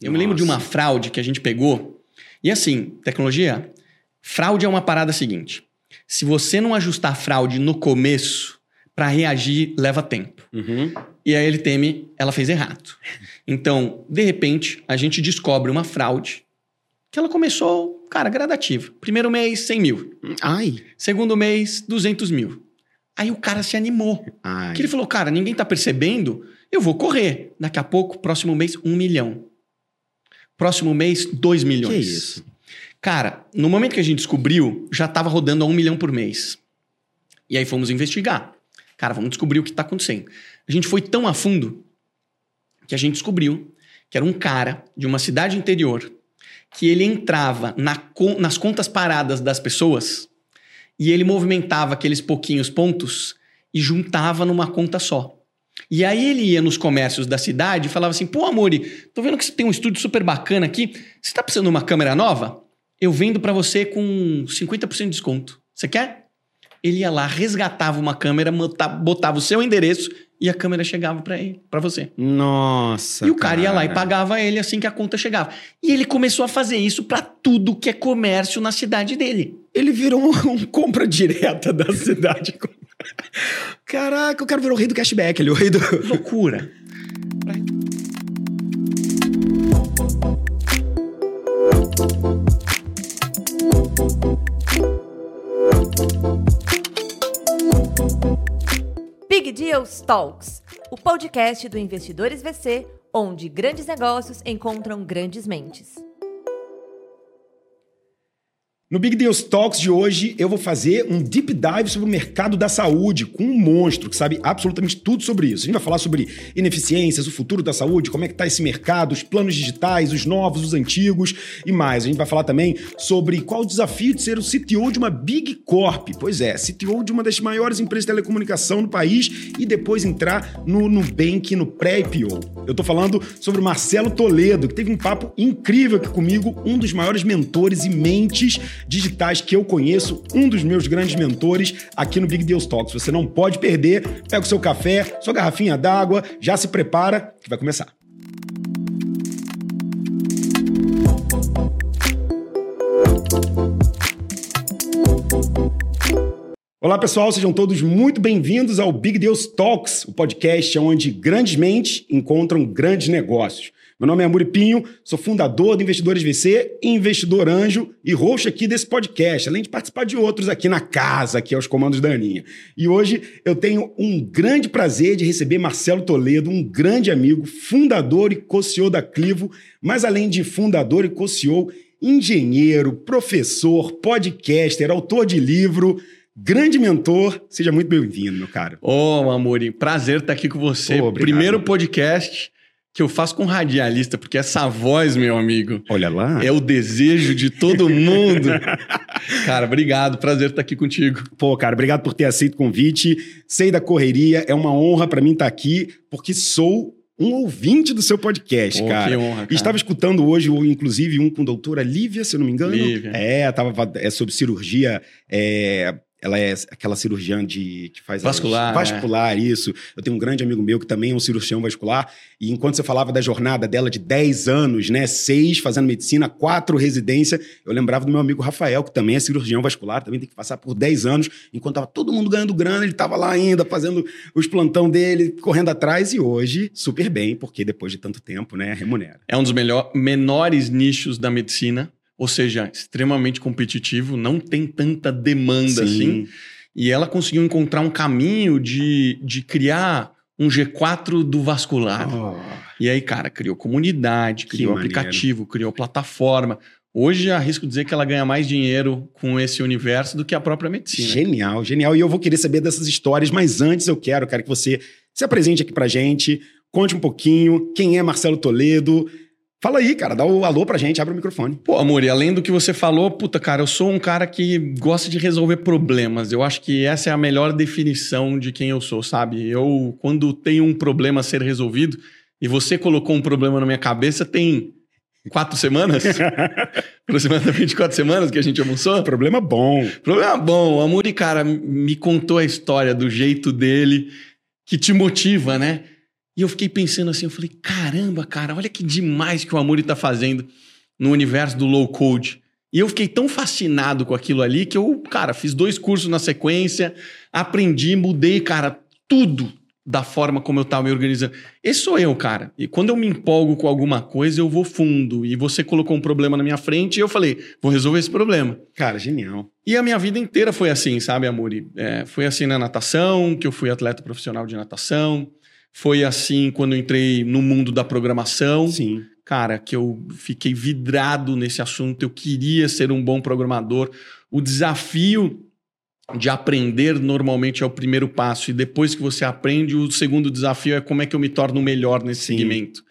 Eu me lembro de Nossa. uma fraude que a gente pegou. E assim, tecnologia, fraude é uma parada seguinte. Se você não ajustar a fraude no começo, pra reagir leva tempo. Uhum. E aí ele teme, ela fez errado. Então, de repente, a gente descobre uma fraude que ela começou, cara, gradativa. Primeiro mês, 100 mil. Ai. Segundo mês, 200 mil. Aí o cara se animou. Ai. Que ele falou, cara, ninguém tá percebendo, eu vou correr. Daqui a pouco, próximo mês, um milhão. Próximo mês, dois milhões. Que isso? Cara, no momento que a gente descobriu, já tava rodando a um milhão por mês. E aí fomos investigar. Cara, vamos descobrir o que tá acontecendo. A gente foi tão a fundo que a gente descobriu que era um cara de uma cidade interior que ele entrava na nas contas paradas das pessoas e ele movimentava aqueles pouquinhos pontos e juntava numa conta só. E aí ele ia nos comércios da cidade e falava assim: pô, Amori, tô vendo que você tem um estúdio super bacana aqui. Você tá precisando de uma câmera nova? Eu vendo pra você com 50% de desconto. Você quer? Ele ia lá, resgatava uma câmera, botava o seu endereço e a câmera chegava pra ele, para você. Nossa. E o cara ia lá e pagava ele assim que a conta chegava. E ele começou a fazer isso pra tudo que é comércio na cidade dele. Ele virou um, um compra direta da cidade. Caraca, o cara virou o rei do cashback, ele é o rei do. Loucura. Big Deals Talks, o podcast do Investidores VC, onde grandes negócios encontram grandes mentes. No Big Deals Talks de hoje, eu vou fazer um deep dive sobre o mercado da saúde com um monstro que sabe absolutamente tudo sobre isso. A gente vai falar sobre ineficiências, o futuro da saúde, como é que tá esse mercado, os planos digitais, os novos, os antigos e mais. A gente vai falar também sobre qual o desafio de ser o CTO de uma Big Corp. Pois é, CTO de uma das maiores empresas de telecomunicação no país e depois entrar no Nubank no pré-IPO. Eu tô falando sobre o Marcelo Toledo, que teve um papo incrível aqui comigo, um dos maiores mentores e mentes digitais que eu conheço, um dos meus grandes mentores aqui no Big Deals Talks. Você não pode perder. Pega o seu café, sua garrafinha d'água, já se prepara que vai começar. Olá pessoal, sejam todos muito bem-vindos ao Big Deals Talks, o podcast onde grandes mentes encontram grandes negócios. Meu nome é Muripinho, sou fundador do Investidores VC, investidor anjo e host aqui desse podcast, além de participar de outros aqui na casa, aqui aos comandos da Aninha. E hoje eu tenho um grande prazer de receber Marcelo Toledo, um grande amigo, fundador e co-CEO da Clivo, mas além de fundador e co-CEO, engenheiro, professor, podcaster, autor de livro, grande mentor. Seja muito bem-vindo, meu cara. Ô, Amori, prazer estar aqui com você. Pô, obrigado. Primeiro podcast que eu faço com radialista, porque essa voz, meu amigo, Olha lá. é o desejo de todo mundo. Cara, obrigado, prazer estar aqui contigo. Pô, cara, obrigado por ter aceito o convite. Sei da correria, é uma honra pra mim estar aqui, porque sou um ouvinte do seu podcast, Pô, cara. que honra, cara. estava escutando hoje, inclusive, um com a doutora Lívia, se eu não me engano. Lívia. É, tava, é sobre cirurgia. é, ela é aquela cirurgiã de que faz as- Vascular, vascular, isso. Eu tenho um grande amigo meu que também é um cirurgião vascular. E enquanto você falava da jornada dela de 10 anos, né? Seis fazendo medicina, quatro residência, eu lembrava do meu amigo Rafael, que também é cirurgião vascular, também tem que passar por 10 anos. Enquanto tava todo mundo ganhando grana, ele tava lá ainda fazendo os plantão dele, correndo atrás. E hoje, super bem, porque depois de tanto tempo, né? Remunera. É um dos melhor, menores nichos da medicina, ou seja, extremamente competitivo, não tem tanta demanda assim. E ela conseguiu encontrar um caminho de, de criar um G4 do vascular. Oh, E aí, cara, criou comunidade, Que criou maneiro. aplicativo, criou plataforma. Hoje, arrisco dizer que ela ganha mais dinheiro com esse universo do que a própria medicina. Genial, genial. E eu vou querer saber dessas histórias, mas antes eu quero, quero que você se apresente aqui pra gente, conte um pouquinho quem é Marcelo Toledo. Fala aí, cara, dá o alô pra gente, abre o microfone. Pô, amor, e além do que você falou, puta, cara, eu sou um cara que gosta de resolver problemas. Eu acho que essa é a melhor definição de quem eu sou, sabe? Eu, quando tenho um problema a ser resolvido, e você colocou um problema na minha cabeça, tem quatro semanas? Aproximadamente quatro semanas que a gente almoçou? Problema bom. Problema bom. O Amuri, cara, me contou a história do jeito dele que te motiva, né? E eu fiquei pensando assim, eu falei, caramba, cara, olha que demais que o Amuri tá fazendo no universo do low code. E eu fiquei tão fascinado com aquilo ali que eu, cara, fiz dois cursos na sequência, aprendi, mudei, cara, tudo da forma como eu tava me organizando. Esse sou eu, cara. E quando eu me empolgo com alguma coisa, eu vou fundo. E você colocou um problema na minha frente e eu falei, vou resolver esse problema. Cara, genial. E a minha vida inteira foi assim, sabe, Amori? É, foi assim na natação, que eu fui atleta profissional de natação. Foi assim quando eu entrei no mundo da programação. Sim. Cara, que eu fiquei vidrado nesse assunto. Eu queria ser um bom programador. O desafio de aprender normalmente é o primeiro passo. E depois que você aprende, o segundo desafio é como é que eu me torno melhor nesse Sim. segmento.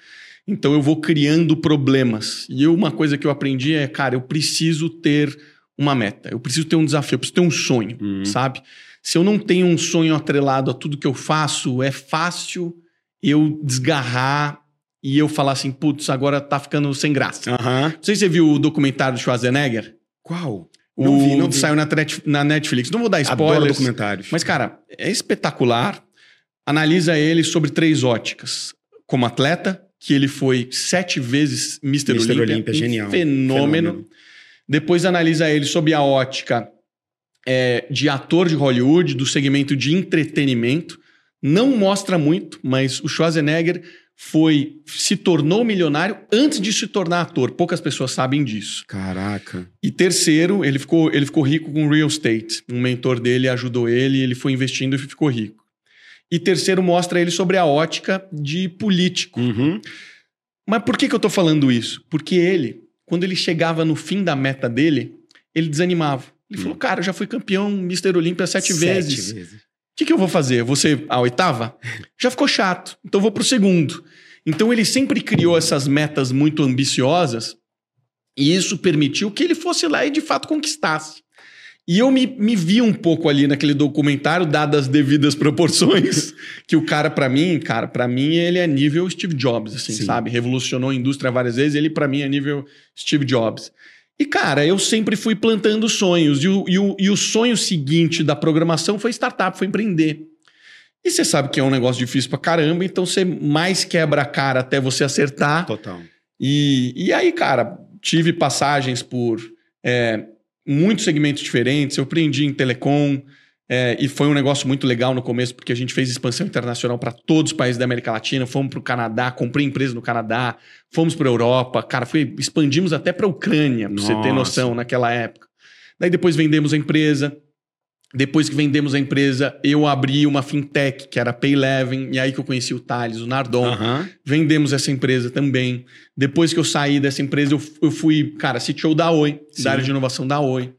Então eu vou criando problemas. E eu, uma coisa que eu aprendi é, cara, eu preciso ter uma meta, eu preciso ter um desafio, eu preciso ter um sonho, Uhum. sabe? Se eu não tenho um sonho atrelado a tudo que eu faço, é fácil eu desgarrar e eu falar assim, putz, agora tá ficando sem graça. Não sei se você viu o documentário do Schwarzenegger. Qual? O Não vi, não vi. saiu na, Netflix. Não vou dar Adoro spoilers. documentários. Mas, cara, é espetacular. Analisa ele sobre três óticas. Como atleta, que ele foi sete vezes Mr. Mr. Olympia. Olympia, um genial. Fenômeno. Depois analisa ele sob a ótica é, de ator de Hollywood, do segmento de entretenimento. Não mostra muito, mas o Schwarzenegger foi se tornou milionário antes de se tornar ator. Poucas pessoas sabem disso. Caraca. E terceiro, ele ficou, ele ficou rico com real estate. Um mentor dele ajudou ele, ele foi investindo e ficou rico. E terceiro, mostra ele sobre a ótica de político. Uhum. Mas por que, que eu tô falando isso? Porque ele, quando ele chegava no fim da meta dele, ele desanimava. Ele falou, cara, eu já fui campeão Mr. Olímpia sete, vezes. vezes. O que, que eu vou fazer? Você a oitava? Já ficou chato. Então eu vou pro segundo. Então ele sempre criou essas metas muito ambiciosas e isso permitiu que ele fosse lá e de fato conquistasse. E eu me, me vi um pouco ali naquele documentário, dadas as devidas proporções, que o cara, pra mim, cara, para mim ele é nível Steve Jobs, assim, Sim. sabe? Revolucionou a indústria várias vezes, ele pra mim é nível Steve Jobs. E, cara, eu sempre fui plantando sonhos. E o, e o, e o sonho seguinte da programação foi startup, foi empreender. E você sabe que é um negócio difícil pra caramba, então você mais quebra a cara até você acertar. Total. E, e aí, cara, tive passagens por é, muitos segmentos diferentes. Eu aprendi em telecom é, e foi um negócio muito legal no começo, porque a gente fez expansão internacional para todos os países da América Latina. Fomos para o Canadá, comprei empresa no Canadá, fomos para a Europa. Cara, foi, expandimos até para a Ucrânia, para você ter noção, naquela época. Daí depois vendemos a empresa. Depois que vendemos a empresa, eu abri uma fintech, que era a Payleven, e aí que eu conheci o Thales, o Nardon. Aham. Vendemos essa empresa também. Depois que eu saí dessa empresa, eu, eu fui, cara, CTO da Oi, Sim. da área de inovação da Oi.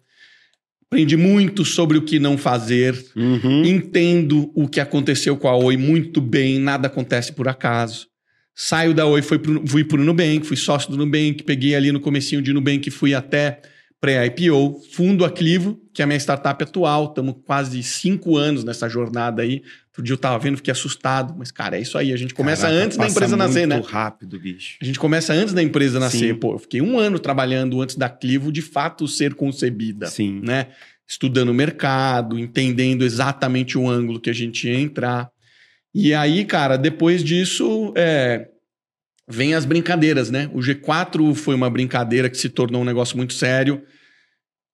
Aprendi muito sobre o que não fazer. Uhum. Entendo o que aconteceu com a Oi muito bem, nada acontece por acaso. Saio da Oi, fui pro, fui pro Nubank, fui sócio do Nubank, peguei ali no comecinho de Nubank, fui até pré-IPO, fundo a Clivo, que é a minha startup atual. Estamos quase cinco anos nessa jornada aí. Outro dia eu tava vendo, fiquei assustado. Mas, cara, é isso aí. A gente começa Caraca, antes da empresa nascer, né? muito rápido, bicho. A gente começa antes da empresa nascer. Sim. Pô, eu fiquei um ano trabalhando antes da Clivo de fato ser concebida, Sim. né? Estudando o mercado, entendendo exatamente o ângulo que a gente ia entrar. E aí, cara, depois disso, é, vem as brincadeiras, né? O G4 foi uma brincadeira que se tornou um negócio muito sério.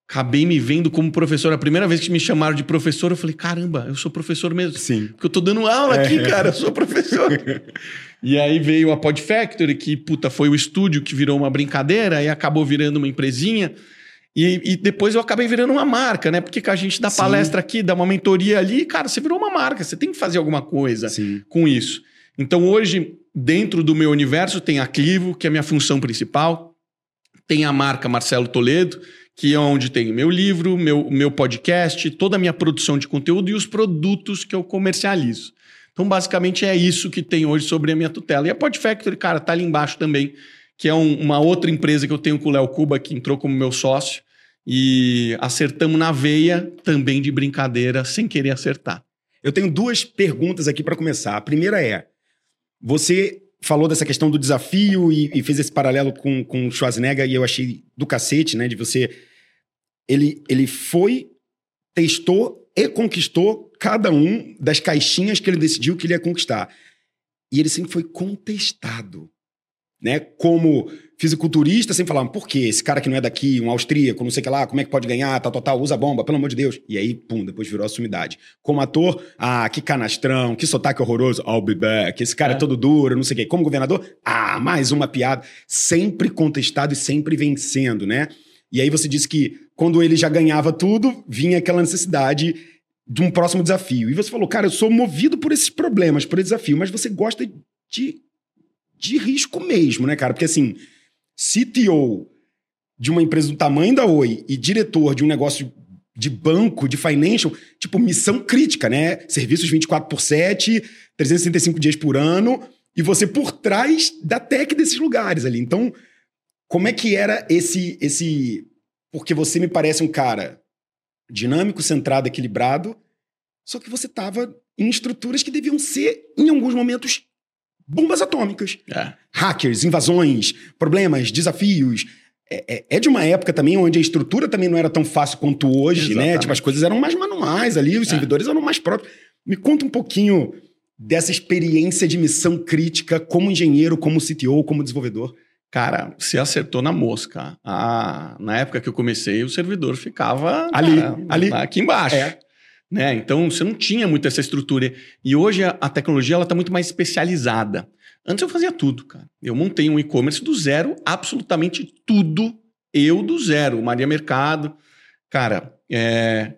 Acabei me vendo como professor. A primeira vez que me chamaram de professor, eu falei: caramba, eu sou professor mesmo. Sim. Porque eu tô dando aula aqui, É. cara, eu sou professor. e aí veio a Pod Factory, que, puta, foi o estúdio que virou uma brincadeira e acabou virando uma empresinha. E, e depois eu acabei virando uma marca, né? Porque que a gente dá Sim. palestra aqui, dá uma mentoria ali, cara, você virou uma marca, você tem que fazer alguma coisa Sim. com isso. Então hoje, dentro do meu universo, tem a Clivo, que é a minha função principal, tem a marca Marcelo Toledo, que é onde tem meu livro, meu, meu podcast, toda a minha produção de conteúdo e os produtos que eu comercializo. Então, basicamente, é isso que tem hoje sobre a minha tutela. E a Pod Factory, cara, tá ali embaixo também, que é um- uma outra empresa que eu tenho com o Léo Cuba, que entrou como meu sócio. E acertamos na veia também de brincadeira, sem querer acertar. Eu tenho duas perguntas aqui para começar. A primeira é: você falou dessa questão do desafio e, e fez esse paralelo com, com o Schwarzenegger e eu achei do cacete, né? De você. Ele, ele foi, testou e conquistou cada um das caixinhas que ele decidiu que ele ia conquistar. E ele sempre foi contestado. Né? Como fisiculturista, sempre falavam, por quê? Esse cara que não é daqui, um austríaco, não sei o que lá, como é que pode ganhar, tal, tal, tal, usa bomba, pelo amor de Deus. E aí, pum, depois virou a sumidade. Como ator, ah, que canastrão, que sotaque horroroso, I'll be back, esse cara é, é todo duro, não sei o quê. Como governador, ah, mais uma piada. Sempre contestado e sempre vencendo, né? E aí você disse que quando ele já ganhava tudo, vinha aquela necessidade de um próximo desafio. E você falou, cara, eu sou movido por esses problemas, por esse desafio, mas você gosta de, de risco mesmo, né, cara? Porque assim CTO de uma empresa do tamanho da Oi e diretor de um negócio de banco, de financial, tipo, missão crítica, né? Serviços 24 por 7, 365 dias por ano, e você por trás da tech desses lugares ali. Então, como é que era esse esse porque você me parece um cara dinâmico, centrado, equilibrado, só que você estava em estruturas que deviam ser em alguns momentos bombas atômicas. É. Hackers, invasões, problemas, desafios. É, é, é, de uma época também onde a estrutura também não era tão fácil quanto hoje, né? Exatamente. né? Tipo, as coisas eram mais manuais ali, os é. servidores eram mais próprios. Me conta um pouquinho dessa experiência de missão crítica como engenheiro, como CTO, como desenvolvedor. Cara, você acertou na mosca. Ah, na época que eu comecei, o servidor ficava ali, cara, ali. aqui embaixo. É. Né? Então você não tinha muito essa estrutura. E hoje a, a tecnologia está muito mais especializada. Antes eu fazia tudo, cara. Eu montei um e-commerce do zero, absolutamente tudo. Eu do zero, Maria Mercado. Cara, é...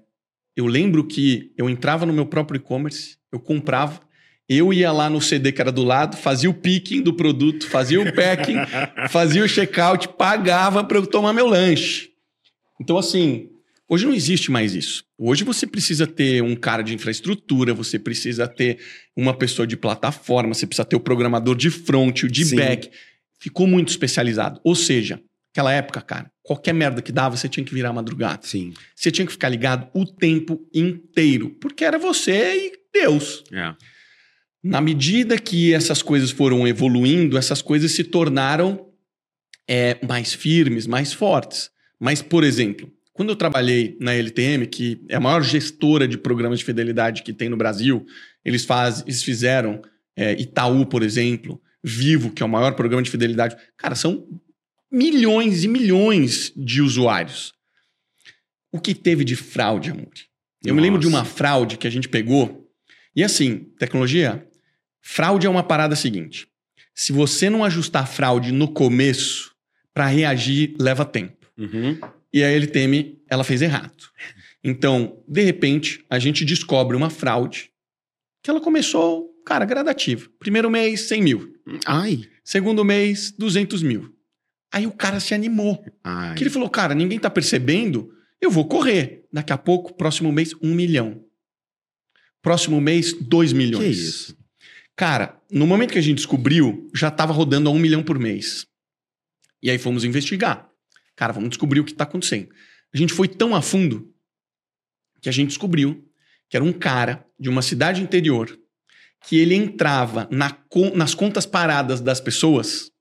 eu lembro que eu entrava no meu próprio e-commerce, eu comprava, eu ia lá no CD que era do lado, fazia o picking do produto, fazia o packing, fazia o checkout, pagava para eu tomar meu lanche. Então, assim, Hoje não existe mais isso. Hoje você precisa ter um cara de infraestrutura, você precisa ter uma pessoa de plataforma, você precisa ter o programador de front, o de Sim. back. Ficou muito especializado. Ou seja, aquela época, cara, qualquer merda que dava, você tinha que virar madrugada. Sim. Você tinha que ficar ligado o tempo inteiro, porque era você e Deus. É. Na medida que essas coisas foram evoluindo, essas coisas se tornaram é, mais firmes, mais fortes. Mas, por exemplo, quando eu trabalhei na LTM, que é a maior gestora de programas de fidelidade que tem no Brasil, eles, faz, eles fizeram é, Itaú, por exemplo, Vivo, que é o maior programa de fidelidade. Cara, são milhões e milhões de usuários. O que teve de fraude, amor? Eu Nossa. me lembro de uma fraude que a gente pegou. E assim, tecnologia, fraude é uma parada seguinte. Se você não ajustar a fraude no começo, para reagir leva tempo. Uhum. E a LTM, ela fez errado. Então, de repente, a gente descobre uma fraude que ela começou, cara, gradativa. Primeiro mês, 100 mil. Ai. Segundo mês, 200 mil. Aí o cara se animou. Ai. Que ele falou, cara, ninguém tá percebendo, eu vou correr. Daqui a pouco, próximo mês, um milhão. Próximo mês, dois milhões. Que isso? Cara, no momento que a gente descobriu, já estava rodando a um milhão por mês. E aí fomos investigar. Cara, vamos descobrir o que está acontecendo. A gente foi tão a fundo que a gente descobriu que era um cara de uma cidade interior que ele entrava na, nas contas paradas das pessoas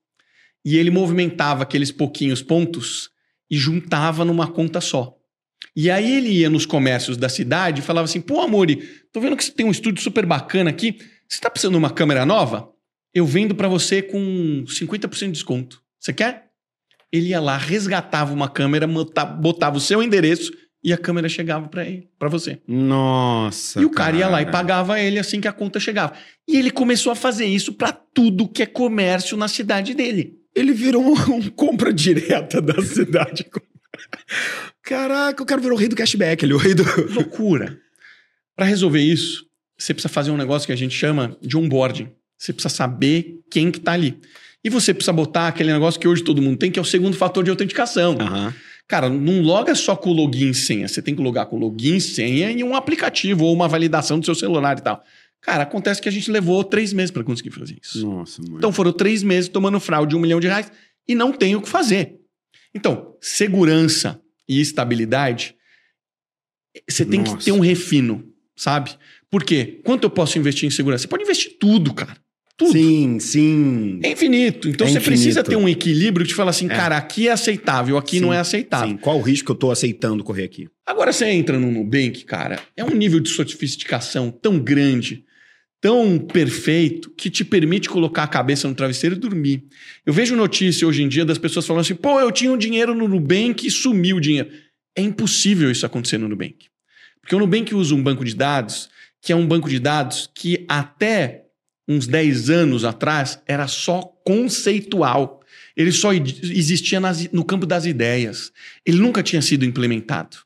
e ele movimentava aqueles pouquinhos pontos e juntava numa conta só. E aí ele ia nos comércios da cidade e falava assim: pô, Amori, tô vendo que você tem um estúdio super bacana aqui. Você tá precisando de uma câmera nova? Eu vendo para você com 50% de desconto. Você quer? Ele ia lá, resgatava uma câmera, botava o seu endereço e a câmera chegava para ele, para você. Nossa. E o cara, cara, ia lá e pagava ele assim que a conta chegava. E ele começou a fazer isso para tudo que é comércio na cidade dele. Ele virou um, um compra direta da cidade. Caraca, o cara virou o rei do cashback, ele o rei do loucura. Para resolver isso, você precisa fazer um negócio que a gente chama de onboarding. Você precisa saber quem que tá ali. E você precisa botar aquele negócio que hoje todo mundo tem, que é o segundo fator de autenticação. Uhum. Cara, não loga só com login e senha. Você tem que logar com login, senha e um aplicativo ou uma validação do seu celular e tal. Cara, acontece que a gente levou três meses para conseguir fazer isso. Nossa, mãe. Então foram três meses tomando fraude de um milhão de reais e não tem o que fazer. Então, segurança e estabilidade, você tem Nossa. que ter um refino, sabe? Por quê? Quanto eu posso investir em segurança? Você pode investir tudo, cara tudo. Sim, sim. É infinito. Então é você infinito. precisa ter um equilíbrio que te fala assim, é. cara, aqui é aceitável, aqui sim, não é aceitável. Sim. Qual o risco que eu estou aceitando correr aqui? Agora você entra no Nubank, cara, é um nível de sofisticação tão grande, tão perfeito que te permite colocar a cabeça no travesseiro e dormir. Eu vejo notícia hoje em dia das pessoas falando assim: pô, eu tinha um dinheiro no Nubank e sumiu o dinheiro. É impossível isso acontecer no Nubank. Porque o Nubank usa um banco de dados que é um banco de dados que até uns 10 anos atrás era só conceitual. Ele só existia nas, no campo das ideias. Ele nunca tinha sido implementado.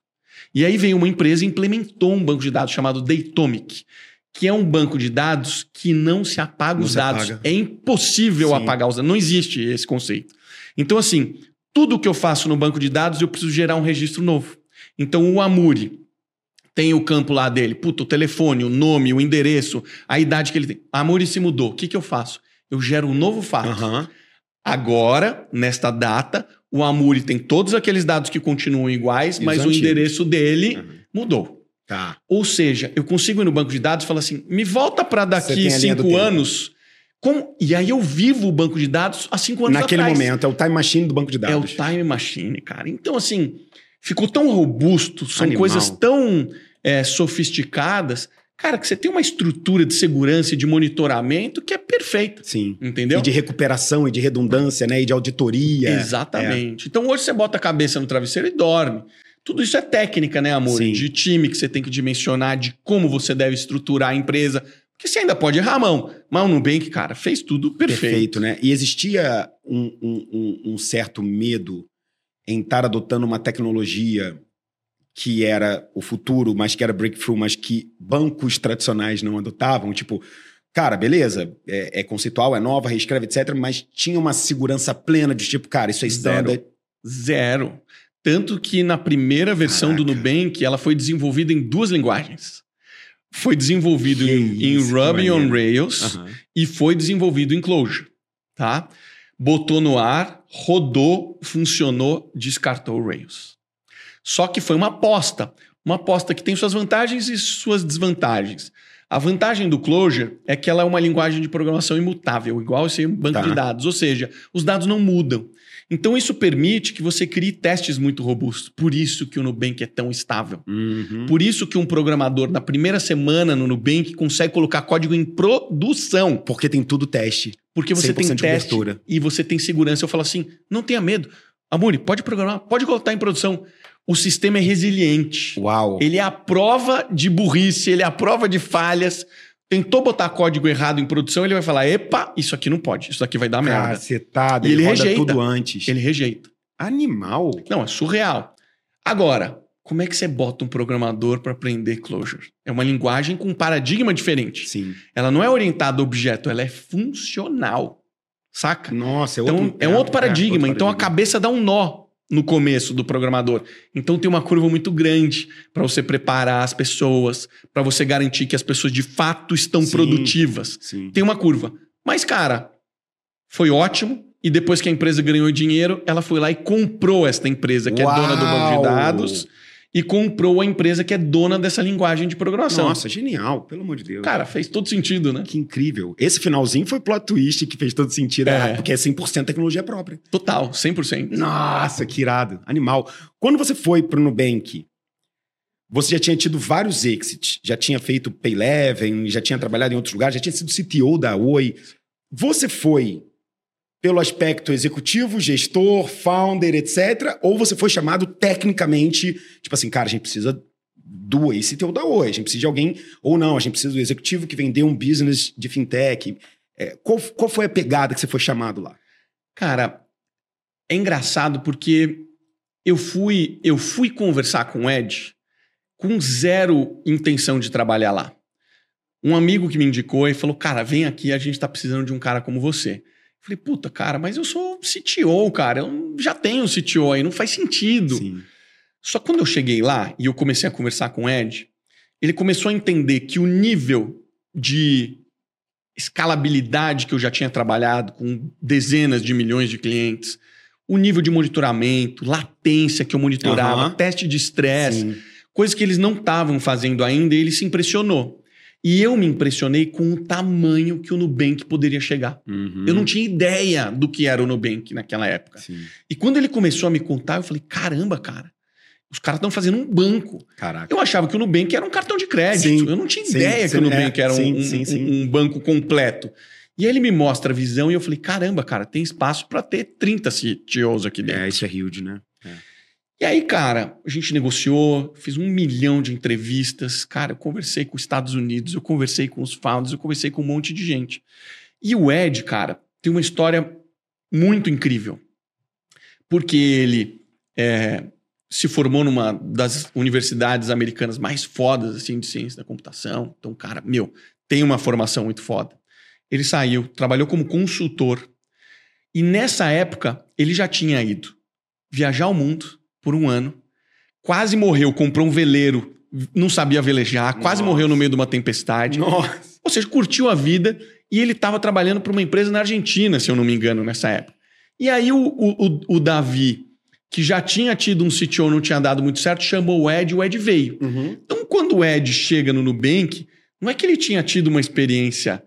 E aí veio uma empresa e implementou um banco de dados chamado Datomic, que é um banco de dados que não se apaga Não os se dados. apaga. É impossível Sim. apagar os dados. Não existe esse conceito. Então, assim, tudo que eu faço no banco de dados, eu preciso gerar um registro novo. Então, o Amuri tem o campo lá dele, puta, o telefone, o nome, o endereço, a idade que ele tem. A Amuri se mudou. O que, que eu faço? Eu gero um novo fato. Aham. Agora, nesta data, o Amuri tem todos aqueles dados que continuam iguais, mas o endereço dele Uhum. mudou. Tá. Ou seja, eu consigo ir no banco de dados e falar assim: me volta para daqui cinco anos. com- E aí eu vivo o banco de dados há cinco anos Naquele atrás. momento, é o time machine do banco de É o dados. time machine, cara. Então, assim, ficou tão robusto, são Animal. coisas tão é, sofisticadas, cara, que você tem uma estrutura de segurança e de monitoramento que é perfeita. Sim. Entendeu? E de recuperação, e de redundância, né? E de auditoria. Exatamente. Então hoje você bota a cabeça no travesseiro e dorme. Tudo isso é técnica, né, amor? Sim. De time que você tem que dimensionar, de como você deve estruturar a empresa. Porque você ainda pode errar a mão. Mas o Nubank, cara, fez tudo perfeito. Perfeito, né? E existia um- um- um certo medo em estar adotando uma tecnologia que era o futuro, mas que era breakthrough, mas que bancos tradicionais não adotavam. Tipo, cara, beleza, é, é conceitual, é nova, reescreve, etc. Mas tinha uma segurança plena de tipo, cara, isso é Zero. standard. Zero. Tanto que na primeira versão do Caraca. Nubank, ela foi desenvolvida em duas linguagens. Foi desenvolvido Que em, em isso, Ruby on. Rails Aham. e foi desenvolvido em Clojure, tá? Botou no ar, rodou, funcionou, descartou o Rails. Só que foi uma aposta, uma aposta que tem suas vantagens e suas desvantagens. A vantagem do Clojure é que ela é uma linguagem de programação imutável, igual esse banco Tá. de dados, ou seja, os dados não mudam. Então isso permite que você crie testes muito robustos. Por isso que o Nubank é tão estável. Uhum. Por isso que um programador na primeira semana no Nubank consegue colocar código em produção. Porque tem tudo teste. Porque você tem 100% de teste cobertura. e você tem segurança. Eu falo assim, não tenha medo. Amuri, pode programar, pode colocar em produção. O sistema é resiliente. Uau. Ele é a prova de burrice, ele é a prova de falhas. Tentou botar código errado em produção, ele vai falar, epa, isso aqui não pode, isso aqui vai dar merda. Cacetada, E ele, ele rejeita. tudo antes. Ele rejeita. Animal. Não, é surreal. Agora, como é que você bota um programador para aprender Clojure? É uma linguagem com um paradigma diferente. Sim. Ela não é orientada a objeto, ela é funcional. Saca? Nossa, é Então, outro, é um outro paradigma. outro Então, a paradigma. cabeça dá um nó no começo do programador. Então, tem uma curva muito grande para você preparar as pessoas, para você garantir que as pessoas de fato estão Sim. produtivas. Sim. Tem uma curva. Mas, cara, foi ótimo. E depois que a empresa ganhou dinheiro, ela foi lá e comprou esta empresa, que é dona do banco de Uau! dados, e comprou a empresa que é dona dessa linguagem de programação. Nossa, genial, pelo amor de Deus. Cara, fez todo sentido, né? que incrível. Esse finalzinho foi plot twist que fez todo sentido, É. ah, porque é 100% tecnologia própria. Total, 100%. Nossa, que irado. Animal. Quando você foi pro Nubank, você já tinha tido vários exits, já tinha feito Payleven, já tinha trabalhado em outros lugares, já tinha sido CTO da Oi. Você foi pelo aspecto executivo, gestor, founder, etc. Ou você foi chamado tecnicamente, tipo assim, cara, a gente precisa do ex-CTO da Oi, a gente precisa de alguém, ou não, a gente precisa do executivo que vendeu um business de fintech. É, qual, qual foi a pegada que você foi chamado lá? Cara, é engraçado porque eu fui, eu fui conversar com o Ed com zero intenção de trabalhar lá. Um amigo que me indicou e falou: Cara, vem aqui, a gente tá precisando de um cara como você. Falei, puta, cara, mas eu sou CTO, cara. Eu já tenho CTO aí, não faz sentido. Sim. Só quando eu cheguei lá e eu comecei a conversar com o Ed, ele começou a entender que o nível de escalabilidade que eu já tinha trabalhado com dezenas de milhões de clientes, o nível de monitoramento, latência que eu monitorava, Aham. teste de estresse, coisas que eles não estavam fazendo ainda, e ele se impressionou. E eu me impressionei com o tamanho que o Nubank poderia chegar. Uhum. Eu não tinha ideia do que era o Nubank naquela época. Sim. E quando ele começou a me contar, eu falei: caramba, cara, Os caras estão fazendo um banco. Caraca. Eu achava que o Nubank era um cartão de crédito. Sim, eu não tinha sim, ideia que o Nubank é, era um, um- um- um banco completo. E aí ele me mostra a visão e eu falei: caramba, cara, tem espaço para ter 30 CTOs aqui dentro. É, isso é huge, né? E aí, cara, a gente negociou, fiz um milhão de entrevistas. Cara, eu conversei com os Estados Unidos, eu conversei com os founders, eu conversei com um monte de gente. E o Ed, cara, tem uma história muito incrível. Porque ele é, se formou numa das universidades americanas mais fodas, assim, de ciência da computação. Então, cara, meu, tem uma formação muito foda. Ele saiu, trabalhou como consultor. E nessa época, ele já tinha ido viajar o mundo por um ano, quase morreu, comprou um veleiro, não sabia velejar, quase Nossa. morreu no meio de uma tempestade. Nossa. Ou seja, curtiu a vida e ele estava trabalhando para uma empresa na Argentina, se eu não me engano, nessa época. E aí o, o, o- Davi, que já tinha tido um CTO, não tinha dado muito certo, chamou o Ed e o Ed veio. Uhum. Então, quando o Ed chega no Nubank, não é que ele tinha tido uma experiência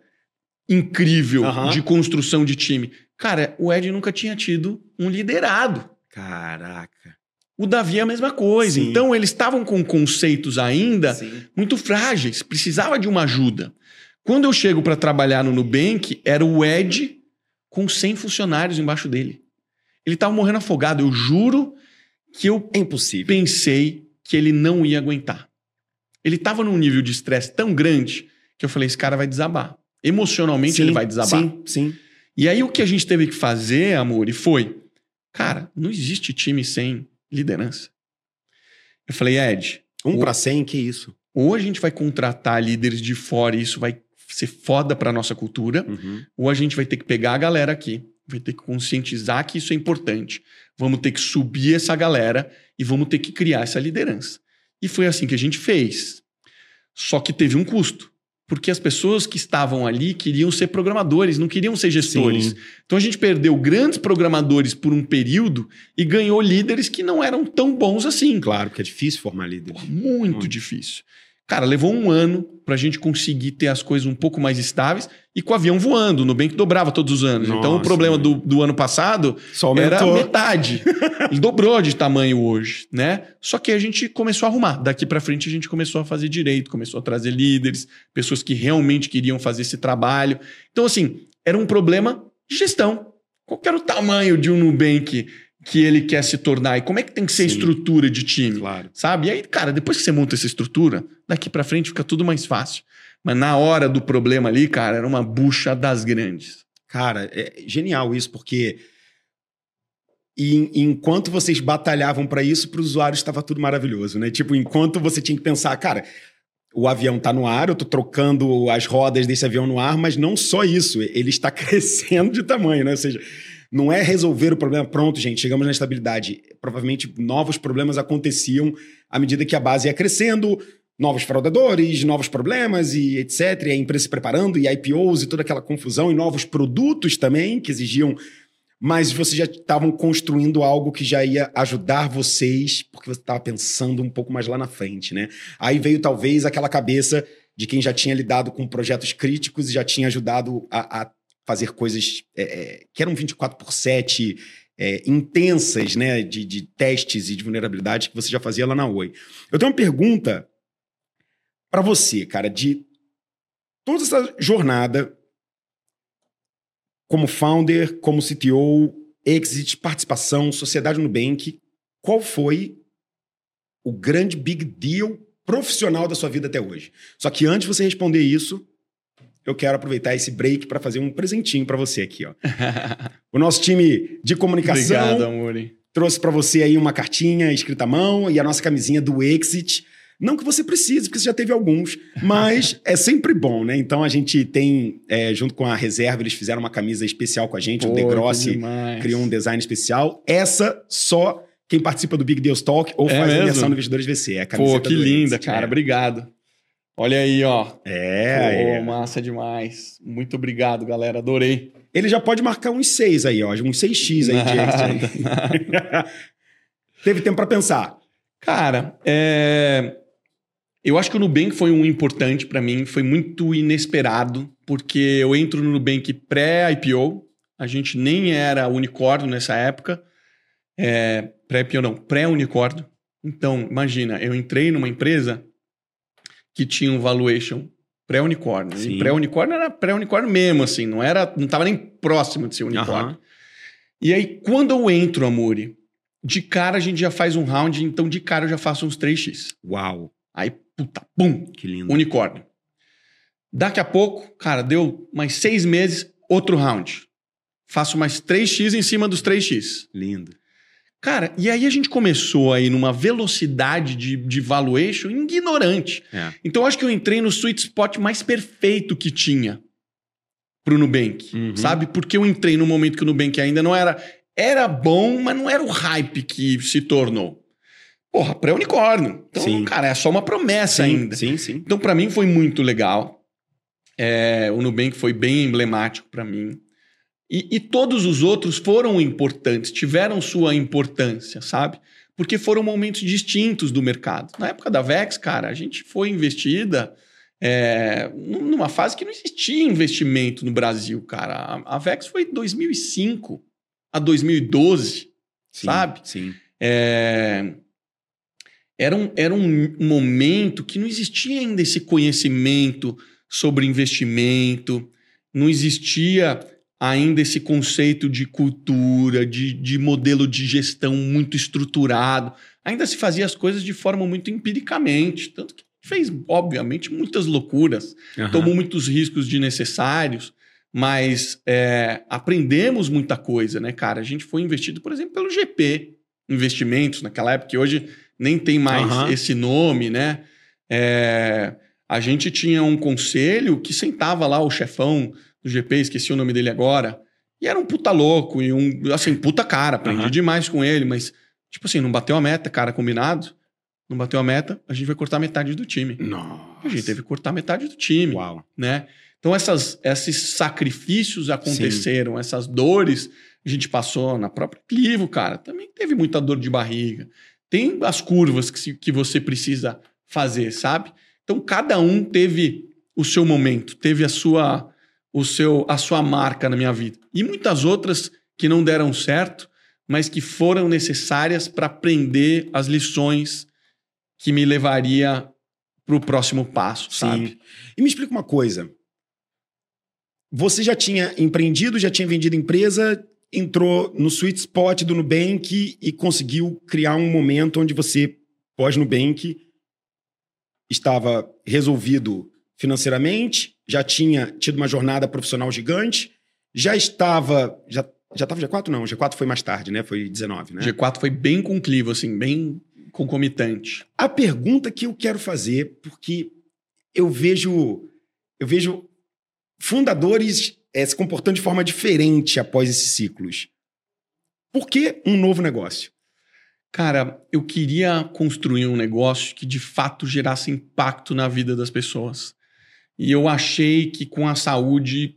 incrível Aham. de construção de time. Cara, o Ed nunca tinha tido um liderado. Caraca. O Davi é a mesma coisa. Sim. Então, eles estavam com conceitos ainda Sim. muito frágeis, precisava de uma ajuda. Quando eu chego para trabalhar no Nubank, era o Ed com 100 funcionários embaixo dele. Ele estava morrendo afogado. Eu juro que eu É impossível. pensei que ele não ia aguentar. Ele estava num nível de estresse tão grande que eu falei: esse cara vai desabar. Emocionalmente, Sim, ele vai desabar. Sim, sim. E aí o que a gente teve que fazer, amor, e foi: cara, não existe time sem liderança. Eu falei, Ed, Um pra cem, que isso? ou a gente vai contratar líderes de fora e isso vai ser foda pra nossa cultura, Uhum. ou a gente vai ter que pegar a galera aqui, vai ter que conscientizar que isso é importante. Vamos ter que subir essa galera e vamos ter que criar essa liderança. E foi assim que a gente fez. Só que teve um custo. Porque as pessoas que estavam ali queriam ser programadores, não queriam ser gestores. Sim. Então a gente perdeu grandes programadores por um período e ganhou líderes que não eram tão bons assim. Claro, porque é difícil formar líderes. Porra, muito Muito. difícil. Cara, levou um ano pra gente conseguir ter as coisas um pouco mais estáveis e com o avião voando. O Nubank dobrava todos os anos. então o Nossa, problema do, do ano passado era metade. Ele dobrou de tamanho hoje, né? Só que a gente começou a arrumar. Daqui pra frente a gente começou a fazer direito, começou a trazer líderes, pessoas que realmente queriam fazer esse trabalho. Então, assim, era um problema de gestão. Qual era o tamanho de um Nubank que ele quer se tornar? E como é que tem que ser a Sim. estrutura de time? Claro. Sabe? E aí, cara, depois que você monta essa estrutura, daqui pra frente fica tudo mais fácil. Mas na hora do problema ali, cara, era uma bucha das grandes. Cara, é genial isso, porque e- enquanto vocês batalhavam para isso, para os usuários estava tudo maravilhoso, né? Tipo, enquanto você tinha que pensar, cara, o avião tá no ar, eu tô trocando as rodas desse avião no ar, mas não só isso, ele está crescendo de tamanho, né? Ou seja, não é resolver o problema, pronto, gente, chegamos na estabilidade. Provavelmente novos problemas aconteciam à medida que a base ia crescendo, novos fraudadores, novos problemas e etc. E a empresa se preparando, e IPOs e toda aquela confusão, e novos produtos também que exigiam. Mas vocês já estavam construindo algo que já ia ajudar vocês, porque você estava pensando um pouco mais lá na frente, né? Aí veio talvez aquela cabeça de quem já tinha lidado com projetos críticos e já tinha ajudado a, a fazer coisas é, é, que eram 24 por 7, é, intensas, né? De, de testes e de vulnerabilidade que você já fazia lá na Oi. Eu tenho uma pergunta para você, cara, de toda essa jornada como founder, como CTO, exit, participação, sociedade no Nubank, qual foi o grande big deal profissional da sua vida até hoje? Só que antes de você responder isso, eu quero aproveitar esse break para fazer um presentinho para você aqui, ó. O nosso time de comunicação Obrigado, trouxe para você aí uma cartinha escrita à mão e a nossa camisinha do Exit. Não que você precise, porque você já teve alguns, mas é sempre bom, né? Então a gente tem, é, junto com a reserva, eles fizeram uma camisa especial com a gente, o Pô, The que Grossi demais. criou um design especial. Essa só quem participa do Big Deals Talk ou É faz a mesmo? versão do Investidores VC. É a Pô, que linda, Exit, cara. é. Obrigado. Olha aí, ó. É, Pô, é. massa demais. Muito obrigado, galera. Adorei. Ele já pode marcar uns seis aí, ó. Uns 6x aí de. Nada, Teve tempo para pensar. Cara, é, eu acho que o Nubank foi um importante pra mim, foi muito inesperado, porque eu entro no Nubank pré-IPO, a gente nem era unicórnio nessa época, é, pré-IPO não, pré-unicórnio, Então, imagina, eu entrei numa empresa que tinha um valuation pré-unicórnio. E pré-unicórnio era pré-unicórnio mesmo, assim, não era, não tava nem próximo de ser unicórnio. Aham. E aí, quando eu entro, Amuri, de cara a gente já faz um round, então de cara eu já faço uns 3x. Uau, Aí, puta, pum, que lindo. unicórnio. Daqui a pouco, cara, deu mais seis meses, outro round. Faço mais 3x em cima dos 3x. Lindo. Cara, e aí a gente começou aí numa velocidade de, de valuation ignorante. É. Então eu acho que eu entrei no sweet spot mais perfeito que tinha pro Nubank, Uhum. sabe? Porque eu entrei no momento que o Nubank ainda não era... Era bom, mas não era o hype que se tornou. Porra, pré-unicórnio. Então, Sim. cara, é só uma promessa Sim, ainda. sim, sim. Então, pra mim, foi muito legal. É, o Nubank foi bem emblemático pra mim. E, e todos os outros foram importantes, tiveram sua importância, sabe? Porque foram momentos distintos do mercado. Na época da Vex, cara, a gente foi investida é, num- numa fase que não existia investimento no Brasil, cara. A, a Vex foi de 2005 a 2012. Sim, Sabe? Sim. É, Era, um, era um momento que não existia ainda esse conhecimento sobre investimento, não existia ainda esse conceito de cultura, de, de modelo de gestão muito estruturado. Ainda se fazia as coisas de forma muito empiricamente, tanto que fez, obviamente, muitas loucuras Aham. tomou muitos riscos desnecessários, mas é, aprendemos muita coisa, né, cara? A gente foi investido, por exemplo, pelo GP Investimentos naquela época, que hoje nem tem mais Aham. esse nome, né? É, a gente tinha um conselho que sentava lá o chefão do GP, esqueci o nome dele agora, e era um puta louco e um, assim, puta cara, aprendi Aham. demais com ele, mas, tipo assim, não bateu a meta, cara, combinado? Não bateu a meta, a gente vai cortar metade do time. Nossa. A gente teve que cortar metade do time, Uau. né? Então essas, esses sacrifícios aconteceram, essas dores a gente passou na própria Clivo, cara. Também teve muita dor de barriga. Tem as curvas que, se- que você precisa fazer, sabe? Então cada um teve o seu momento, teve a sua, o seu, a sua marca na minha vida. E muitas outras que não deram certo, mas que foram necessárias para aprender as lições que me levaria para o próximo passo, sabe? Sim. E me explica uma coisa. Você já tinha empreendido, já tinha vendido empresa, entrou no sweet spot do Nubank e conseguiu criar um momento onde você, pós-Nubank, estava resolvido financeiramente, já tinha tido uma jornada profissional gigante, já estava. Já, já estava G4? Não, G4 foi mais tarde, né? Foi 19, né? G4 foi bem com clivo, assim, bem concomitante. A pergunta que eu quero fazer, porque eu vejo eu vejo fundadores eh, se comportando de forma diferente após esses ciclos. Por que um novo negócio? Cara, eu queria construir um negócio que de fato gerasse impacto na vida das pessoas. E eu achei que com a saúde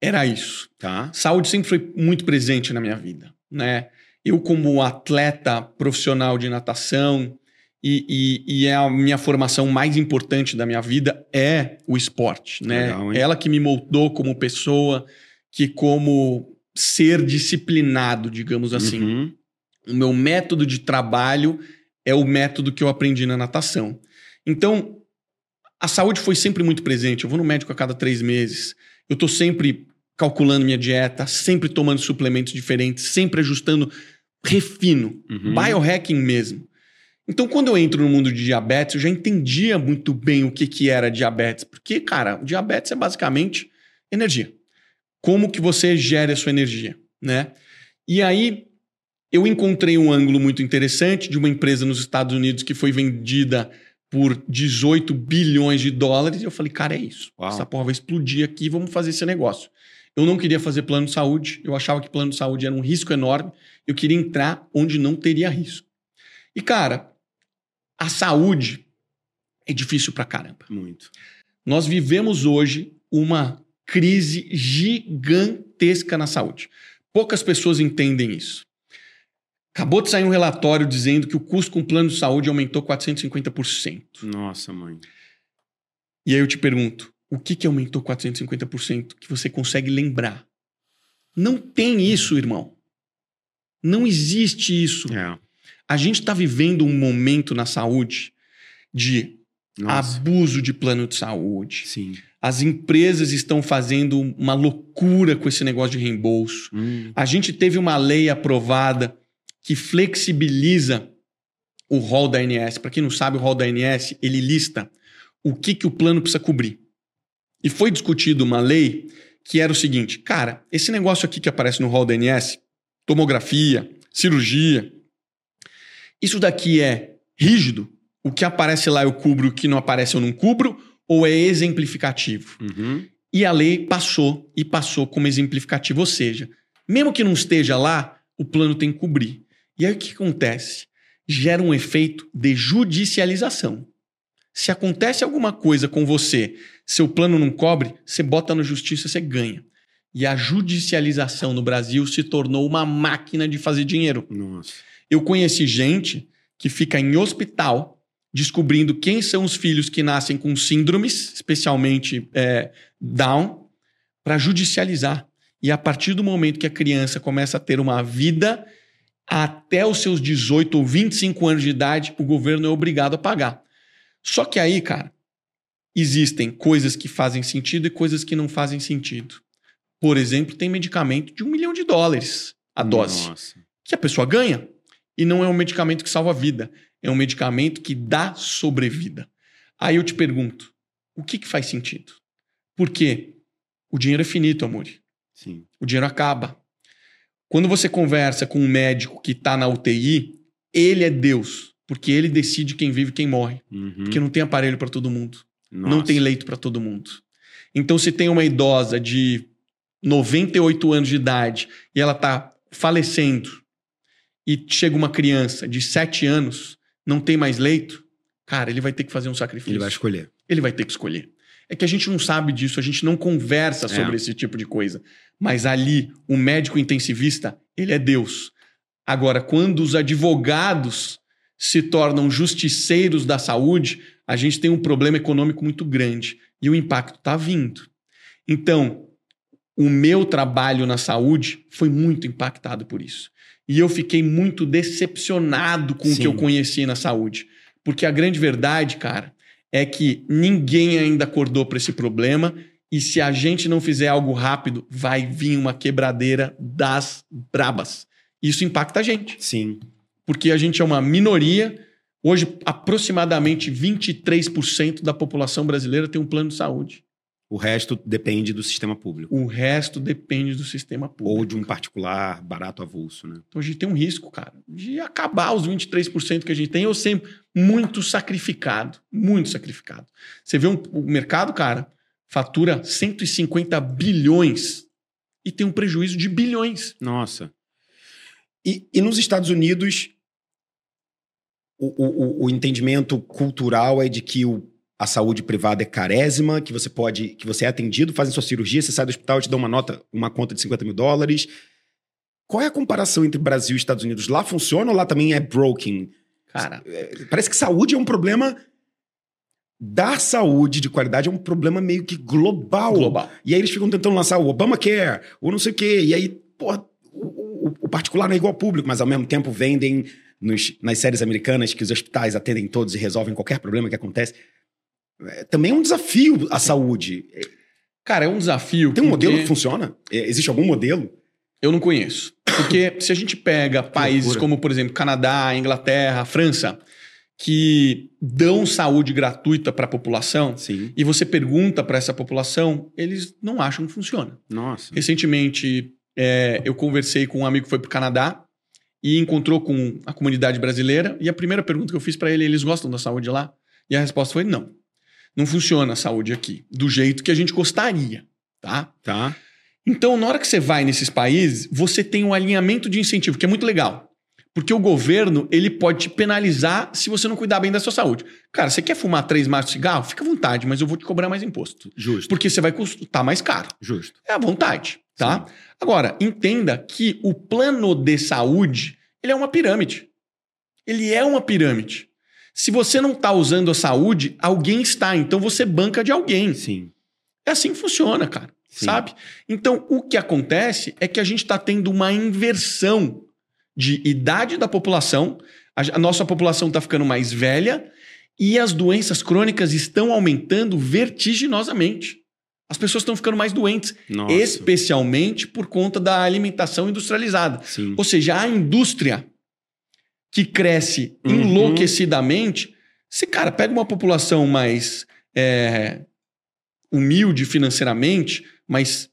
era isso. Tá? Saúde sempre foi muito presente na minha vida, né? Eu como atleta profissional de natação e, e- e é a minha formação mais importante da minha vida é o esporte, né? Legal? Ela que me moldou como pessoa, que como ser disciplinado, digamos assim. Uhum. O meu método de trabalho é o método que eu aprendi na natação. Então, a saúde foi sempre muito presente. Eu vou no médico a cada três meses. Eu estou sempre calculando minha dieta, sempre tomando suplementos diferentes, sempre ajustando, refino, Uhum. biohacking mesmo. Então, quando eu entro no mundo de diabetes, eu já entendia muito bem o que, que era diabetes. Porque, cara, o diabetes é basicamente energia. Como que você gera a sua energia, né? E aí, eu encontrei um ângulo muito interessante de uma empresa nos Estados Unidos que foi vendida por 18 bilhões de dólares. E eu falei, cara, é isso. Uau. Essa porra vai explodir aqui, vamos fazer esse negócio. Eu não queria fazer plano de saúde, eu achava que plano de saúde era um risco enorme. Eu queria entrar onde não teria risco. E, cara, a saúde é difícil pra caramba. Muito. Nós vivemos hoje uma crise gigantesca na saúde. Poucas pessoas entendem isso. Acabou de sair um relatório dizendo que o custo com plano de saúde aumentou 450%. Nossa, mãe. E aí eu te pergunto, o que, que aumentou 450% que você consegue lembrar? Não tem isso, irmão. Não existe isso. É. A gente está vivendo um momento na saúde de Nossa. abuso de plano de saúde. Sim. As empresas estão fazendo uma loucura com esse negócio de reembolso. Hum. A gente teve uma lei aprovada que flexibiliza o rol da ANS. Para quem não sabe, o rol da ANS, ele lista o que, que o plano precisa cobrir. E foi discutido uma lei que era o seguinte, cara, esse negócio aqui que aparece no rol da ANS, tomografia, cirurgia, isso daqui é rígido? O que aparece lá eu cubro, o que não aparece eu não cubro? Ou é exemplificativo? Uhum. E a lei passou e passou como exemplificativo, ou seja, mesmo que não esteja lá, o plano tem que cobrir. E aí o que acontece? Gera um efeito de judicialização. Se acontece alguma coisa com você, seu plano não cobre, você bota na justiça, você ganha. E a judicialização no Brasil se tornou uma máquina de fazer dinheiro. Nossa. Eu conheci gente que fica em hospital descobrindo quem são os filhos que nascem com síndromes, especialmente é, Down, para judicializar. E a partir do momento que a criança começa a ter uma vida, até os seus 18 ou 25 anos de idade, o governo é obrigado a pagar. Só que aí, cara, existem coisas que fazem sentido e coisas que não fazem sentido. Por exemplo, tem medicamento de um milhão de dólares a dose Nossa. que a pessoa ganha. E não é um medicamento que salva a vida. É um medicamento que dá sobrevida. Aí eu te pergunto: o que, que faz sentido? Porque o dinheiro é finito, amor. Sim. O dinheiro acaba. Quando você conversa com um médico que está na UTI, ele é Deus. Porque ele decide quem vive e quem morre. Uhum. Porque não tem aparelho para todo mundo. Não Nossa. tem leito para todo mundo. Então, se tem uma idosa de 98 anos de idade e ela está falecendo e chega uma criança de 7 anos, não tem mais leito, cara, ele vai ter que fazer um sacrifício. Ele vai escolher. Ele vai ter que escolher. É que a gente não sabe disso, a gente não conversa sobre É. esse tipo de coisa. Mas ali, o médico intensivista, ele é Deus. Agora, quando os advogados se tornam justiceiros da saúde, a gente tem um problema econômico muito grande. E o impacto está vindo. Então, o meu trabalho na saúde foi muito impactado por isso. E eu fiquei muito decepcionado com o Sim. que eu conheci na saúde. Porque a grande verdade, cara, é que ninguém ainda acordou para esse problema. E se a gente não fizer algo rápido, vai vir uma quebradeira das brabas. Isso impacta a gente Sim. porque a gente é uma minoria. Hoje, aproximadamente 23% da população brasileira tem um plano de saúde. O resto depende do sistema público. O resto depende do sistema público. Ou de um particular barato avulso, né? Então a gente tem um risco, cara, de acabar os 23% que a gente tem, ou sempre muito sacrificado. Muito sacrificado. Você vê um, o mercado, cara, fatura 150 bilhões e tem um prejuízo de bilhões. Nossa. E, e nos Estados Unidos, o, o- o entendimento cultural é de que o- a saúde privada é carésima, que você pode, que você é atendido, fazem sua cirurgia, você sai do hospital, te dão uma nota, uma conta de 50 mil dólares. Qual é a comparação entre Brasil e Estados Unidos? Lá funciona ou lá também é broken? Cara, Parece que saúde é um problema. Dar saúde de qualidade é um problema meio que global. global. E aí eles ficam tentando lançar o Obamacare, ou não sei o quê. E aí, porra, o, o- o particular não é igual ao público, mas ao mesmo tempo vendem nos- nas séries americanas que os hospitais atendem todos e resolvem qualquer problema que acontece. É, também é um desafio a saúde. Cara, é um desafio. Tem um porque- modelo que funciona? É, Existe algum modelo? Eu não conheço. Porque se a gente pega países como, por exemplo, Canadá, Inglaterra, França, que dão saúde gratuita para a população, Sim. e você pergunta para essa população, eles não acham que funciona. Nossa. Recentemente, é, eu conversei com um amigo que foi para o Canadá e encontrou com a comunidade brasileira, e a primeira pergunta que eu fiz para ele, eles gostam da saúde lá? E a resposta foi não. Não funciona a saúde aqui, do jeito que a gente gostaria, tá? Tá. Então, na hora que você vai nesses países, você tem um alinhamento de incentivo, que é muito legal. Porque o governo, ele pode te penalizar se você não cuidar bem da sua saúde. Cara, você quer fumar três maços de cigarro? Fica à vontade, mas eu vou te cobrar mais imposto. Justo. Porque você vai custar mais caro. Justo. É à vontade, tá? Agora, entenda que o plano de saúde, ele é uma pirâmide. Ele é uma pirâmide. Se você não está usando a saúde, alguém está. Então você banca de alguém. Sim. É assim que funciona, cara. Sim. Sabe? Então, o que acontece é que a gente está tendo uma inversão de idade da população. A, nossa população está ficando mais velha e as doenças crônicas estão aumentando vertiginosamente. As pessoas estão ficando mais doentes, Nossa. especialmente por conta da alimentação industrializada. Sim. Ou seja, a indústria que cresce Uhum. enlouquecidamente, se, cara, pega uma população mais é, humilde financeiramente, mas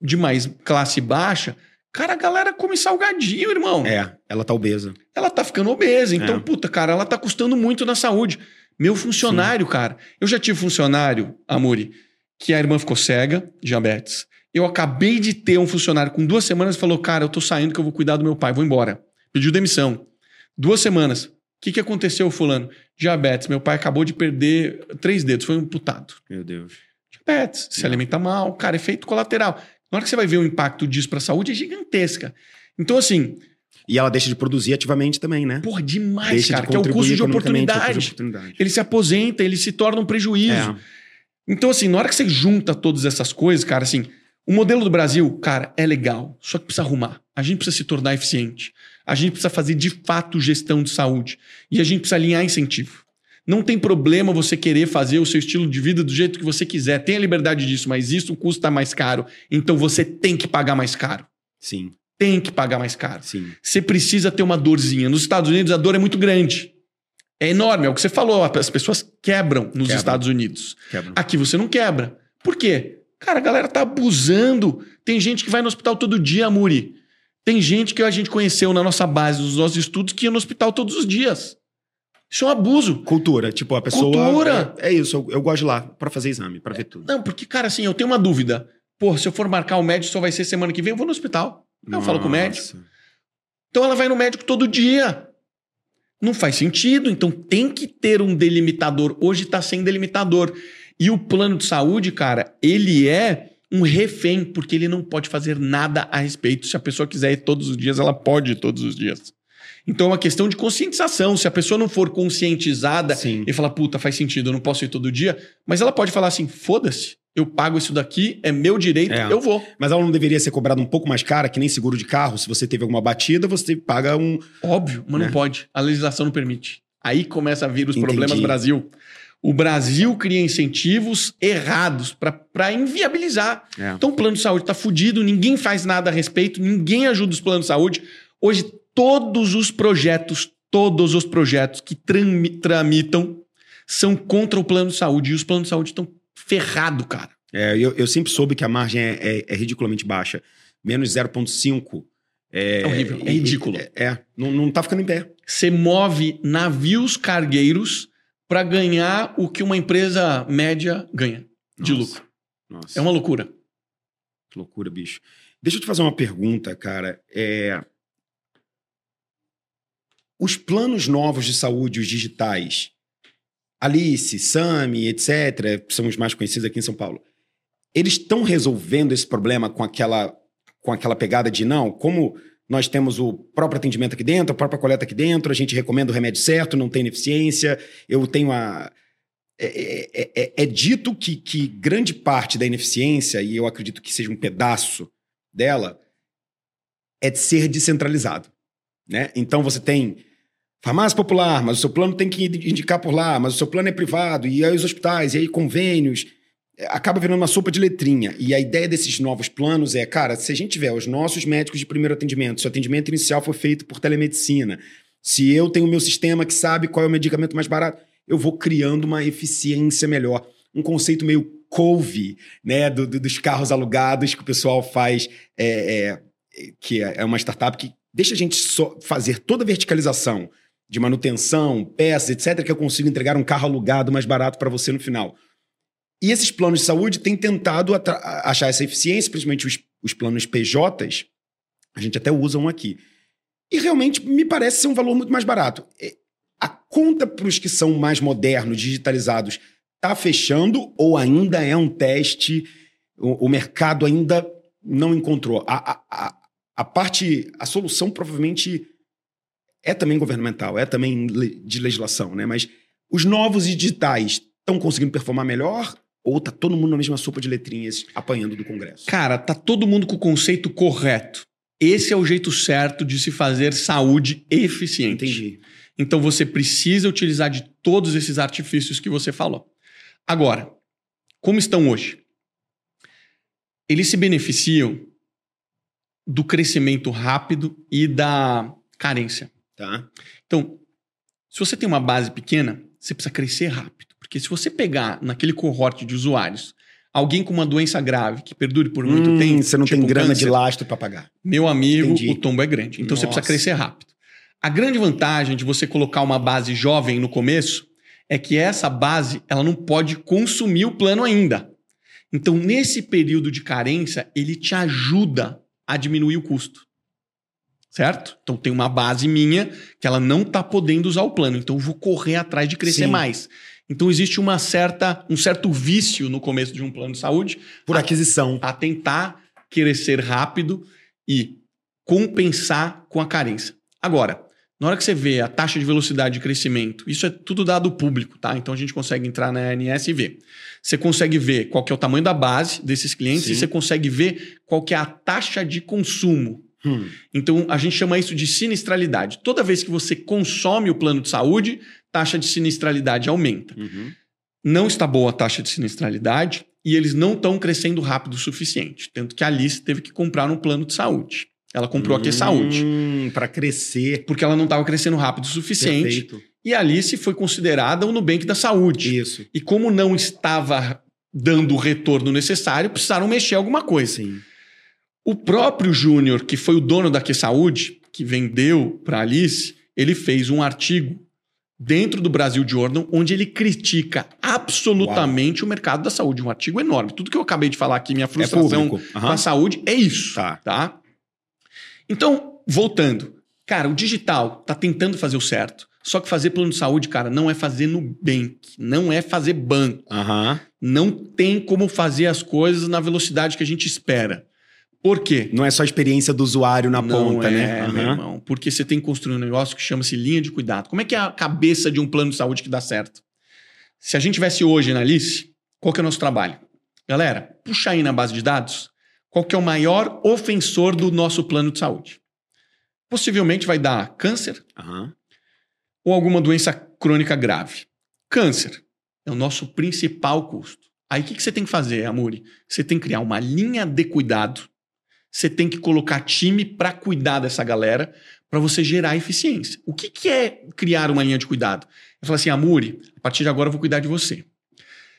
de mais classe baixa, cara, a galera come salgadinho, irmão. É, ela tá obesa. Ela tá ficando obesa. Então, É. puta, cara, ela tá custando muito na saúde. Meu funcionário, cara. Eu já tive funcionário, Amori, que a irmã ficou cega, diabetes. Eu acabei de ter um funcionário com duas semanas e falou: Cara, eu tô saindo que eu vou cuidar do meu pai, vou embora. Pediu demissão. Duas semanas. O que, que aconteceu, Fulano? Diabetes. Meu pai acabou de perder três dedos, foi amputado. Meu Deus. Diabetes, se Não. alimenta mal, cara, efeito colateral. Na hora que você vai ver o impacto disso pra saúde, é gigantesca. Então, assim, E ela deixa de produzir ativamente também, né? porra, demais, deixa cara, que é o contribuir custo de economicamente, é o custo oportunidade. de oportunidade. Ele se aposenta, ele se torna um prejuízo. É. Então, assim, na hora que você junta todas essas coisas, cara, assim, o modelo do Brasil, cara, é legal, só que precisa arrumar. A gente precisa se tornar eficiente. A gente precisa fazer de fato gestão de saúde. E a gente precisa alinhar incentivo. Não tem problema você querer fazer o seu estilo de vida do jeito que você quiser. Tem a liberdade disso, mas isso custa mais caro. Então você tem que pagar mais caro. Sim, Tem que pagar mais caro. sim. Você precisa ter uma dorzinha. Nos Estados Unidos, a dor é muito grande. É enorme, é o que você falou. As pessoas quebram nos Quebram. Estados Unidos. Quebra. Aqui você não quebra. Por quê? Cara, a galera tá abusando. Tem gente que vai no hospital todo dia, Muri. Tem gente que a gente conheceu na nossa base, nos nossos estudos, que ia no hospital todos os dias. Isso é um abuso. Cultura, tipo, a pessoa. Cultura. É, é isso, eu, eu gosto de ir lá pra fazer exame, pra ver tudo. Não, porque, cara, assim, eu tenho uma dúvida. Pô, se eu for marcar o médico, só vai ser semana que vem, eu vou no hospital. Eu falo com o médico. Nossa. Então ela vai no médico todo dia. Não faz sentido. Então tem que ter um delimitador. Hoje está sem delimitador. E o plano de saúde, cara, ele é um refém, porque ele não pode fazer nada a respeito. Se a pessoa quiser ir todos os dias, ela pode ir todos os dias. Então é uma questão de conscientização. Se a pessoa não for conscientizada Sim. e falar, puta, faz sentido, eu não posso ir todo dia, mas ela pode falar assim: foda-se, eu pago isso daqui, é meu direito, É. eu vou. Mas ela não deveria ser cobrada um pouco mais cara, que nem seguro de carro. Se você teve alguma batida, você paga um. Óbvio, mas Né? não pode. A legislação não permite. Aí começa a vir os Entendi. problemas Brasil. O Brasil cria incentivos errados para inviabilizar. É. Então o plano de saúde está fudido, ninguém faz nada a respeito, ninguém ajuda os planos de saúde. Hoje, todos os projetos, todos os projetos que trami- tramitam são contra o plano de saúde. E os planos de saúde estão ferrados, cara. É, eu, eu sempre soube que a margem é, é- é ridiculamente baixa. Menos 0,5. É, É horrível, é ridículo. É, é, não, não tá ficando em pé. Você move navios cargueiros para ganhar o que uma empresa média ganha de Nossa. lucro. Nossa, É uma loucura. que loucura, bicho. Deixa eu te fazer uma pergunta, cara. É... Os planos novos de saúde, os digitais, Alice, Sami, etc., são os mais conhecidos aqui em São Paulo, eles estão resolvendo esse problema com aquela, com aquela pegada de não, como nós temos o próprio atendimento aqui dentro, a própria coleta aqui dentro, a gente recomenda o remédio certo, não tem ineficiência, eu tenho a. É, é- é- é dito que, que grande parte da ineficiência, e eu acredito que seja um pedaço dela, é de ser descentralizado. Né? Então você tem farmácia popular, mas o seu plano tem que indicar por lá, mas o seu plano é privado, e aí os hospitais, e aí convênios. É, Acaba virando uma sopa de letrinha. E a ideia desses novos planos é, cara, se a gente tiver os nossos médicos de primeiro atendimento, se o atendimento inicial for feito por telemedicina, se eu tenho o meu sistema que sabe qual é o medicamento mais barato, eu vou criando uma eficiência melhor. Um conceito meio couve, né, do- do- dos carros alugados que o pessoal faz, é, é, que é uma startup que deixa a gente só fazer toda a verticalização de manutenção, peças, etc., que eu consigo entregar um carro alugado mais barato para você no final. E esses planos de saúde têm tentado achar essa eficiência, principalmente os, os planos PJs, a gente até usa um aqui. E realmente me parece ser um valor muito mais barato. É, A conta para os que são mais modernos, digitalizados, está fechando ou ainda é um teste? O, o mercado ainda não encontrou. A, a, a, parte, a solução provavelmente é também governamental, é também de legislação, né? Mas os novos e digitais estão conseguindo performar melhor ou tá todo mundo na mesma sopa de letrinhas apanhando do Congresso? Cara, tá todo mundo com o conceito correto. Esse é o jeito certo de se fazer saúde eficiente. Entendi. Então você precisa utilizar de todos esses artifícios que você falou. Agora, como estão hoje? Eles se beneficiam do crescimento rápido e da carência. Tá. Então, se você tem uma base pequena, você precisa crescer rápido. Porque se você pegar naquele cohorte de usuários alguém com uma doença grave que perdure por muito Hum, tempo, Você não tipo tem grana câncer, de lastro pra pagar. meu amigo, Entendi. o tombo é grande. Então você Nossa. precisa crescer rápido. A grande vantagem de você colocar uma base jovem no começo é que essa base ela não pode consumir o plano ainda. Então, nesse período de carência, ele te ajuda a diminuir o custo. Certo? Então tem uma base minha que ela não está podendo usar o plano. Então eu vou correr atrás de crescer Sim. mais. Então existe uma certa, um certo vício no começo de um plano de saúde Por Ah. aquisição. a tentar crescer rápido e compensar com a carência. Agora, na hora que você vê a taxa de velocidade de crescimento, isso é tudo dado público, tá? Então a gente consegue entrar na ANS e ver. Você consegue ver qual que é o tamanho da base desses clientes Sim. e você consegue ver qual que é a taxa de consumo. Hum. Então a gente chama isso de sinistralidade. Toda vez que você consome o plano de saúde, taxa de sinistralidade aumenta Uhum. não está boa a taxa de sinistralidade e eles não estão crescendo rápido o suficiente. Tanto que a Alice teve que comprar um plano de saúde. Ela comprou aqui saúde. Hum, Pra crescer. Porque ela não estava crescendo rápido o suficiente. Perfeito. E a Alice foi considerada o Nubank da saúde. Isso. E como não estava dando o retorno necessário, precisaram mexer alguma coisa. Sim. O próprio Júnior, que foi o dono da Que Saúde, que vendeu para Alice, ele fez um artigo dentro do Brasil Jordan, onde ele critica absolutamente o mercado da saúde. Um artigo enorme. Tudo que eu acabei de falar aqui, minha É frustração público. com Aham. a saúde, é isso. Tá. tá? Então, voltando. Cara, o digital tá tentando fazer o certo. Só que fazer plano de saúde, cara, não é fazer Nubank, não é fazer banco. Aham. Não tem como fazer as coisas na velocidade que a gente espera. Por quê? Não é só a experiência do usuário na Não ponta, é, né? meu Aham. irmão. Porque você tem que construir um negócio que chama-se linha de cuidado. Como é que é a cabeça de um plano de saúde que dá certo? Se a gente tivesse hoje na Alice, qual que é o nosso trabalho? Galera, puxa aí na base de dados qual que é o maior ofensor do nosso plano de saúde. Possivelmente vai dar câncer Aham. ou alguma doença crônica grave. Câncer é o nosso principal custo. Aí o que, que você tem que fazer, Amuri? Você tem que criar uma linha de cuidado. Você tem que colocar time para cuidar dessa galera, para você gerar eficiência. O que, que é criar uma linha de cuidado? Eu falo assim, Amuri, a partir de agora eu vou cuidar de você.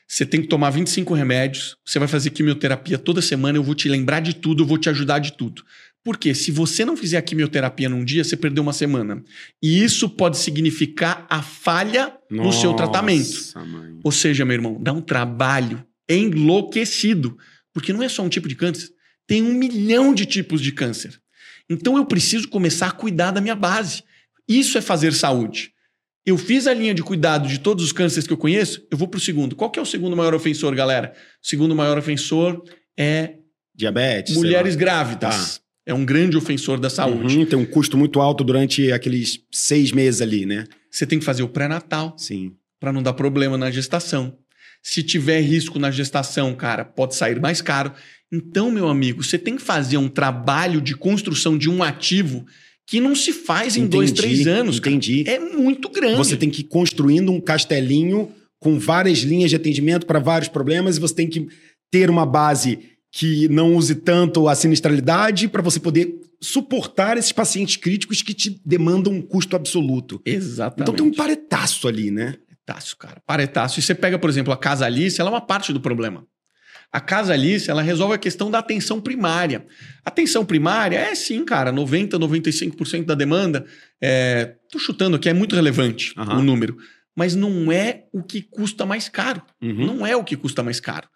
Você tem que tomar 25 remédios, você vai fazer quimioterapia toda semana, eu vou te lembrar de tudo, eu vou te ajudar de tudo. Porque se você não fizer a quimioterapia num dia, você perdeu uma semana. E isso pode significar a falha no seu tratamento. Nossa, mãe. Ou seja, meu irmão, dá um trabalho enlouquecido. Porque não é só um tipo de câncer, tem um milhão de tipos de câncer. Então eu preciso começar a cuidar da minha base. Isso é fazer saúde. Eu fiz a linha de cuidado de todos os cânceres que eu conheço, eu vou para o segundo. Qual que é o segundo maior ofensor, galera? O segundo maior ofensor é Diabetes. mulheres grávidas. É um grande ofensor da saúde. Uhum, tem um custo muito alto durante aqueles seis meses ali, né? Você tem que fazer o pré-natal. Sim. para não dar problema na gestação. Se tiver risco na gestação, cara, pode sair mais caro. Então, meu amigo, você tem que fazer um trabalho de construção de um ativo que não se faz em dois, Entendi, três anos. cara. Entendi. É muito grande. Você tem que ir construindo um castelinho com várias linhas de atendimento para vários problemas e você tem que ter uma base que não use tanto a sinistralidade para você poder suportar esses pacientes críticos que te demandam um custo absoluto. Exatamente. Então tem um paretaço ali, né? Paretaço, cara. Paretaço. E você pega, por exemplo, a Casa Alice, ela é uma parte do problema. A Casa Alice, ela resolve a questão da atenção primária. Atenção primária é sim, cara, 90, 95% da demanda. É, tô chutando aqui, é muito relevante Aham. o número. Mas não é o que custa mais caro. Uhum. Não é o que custa mais caro.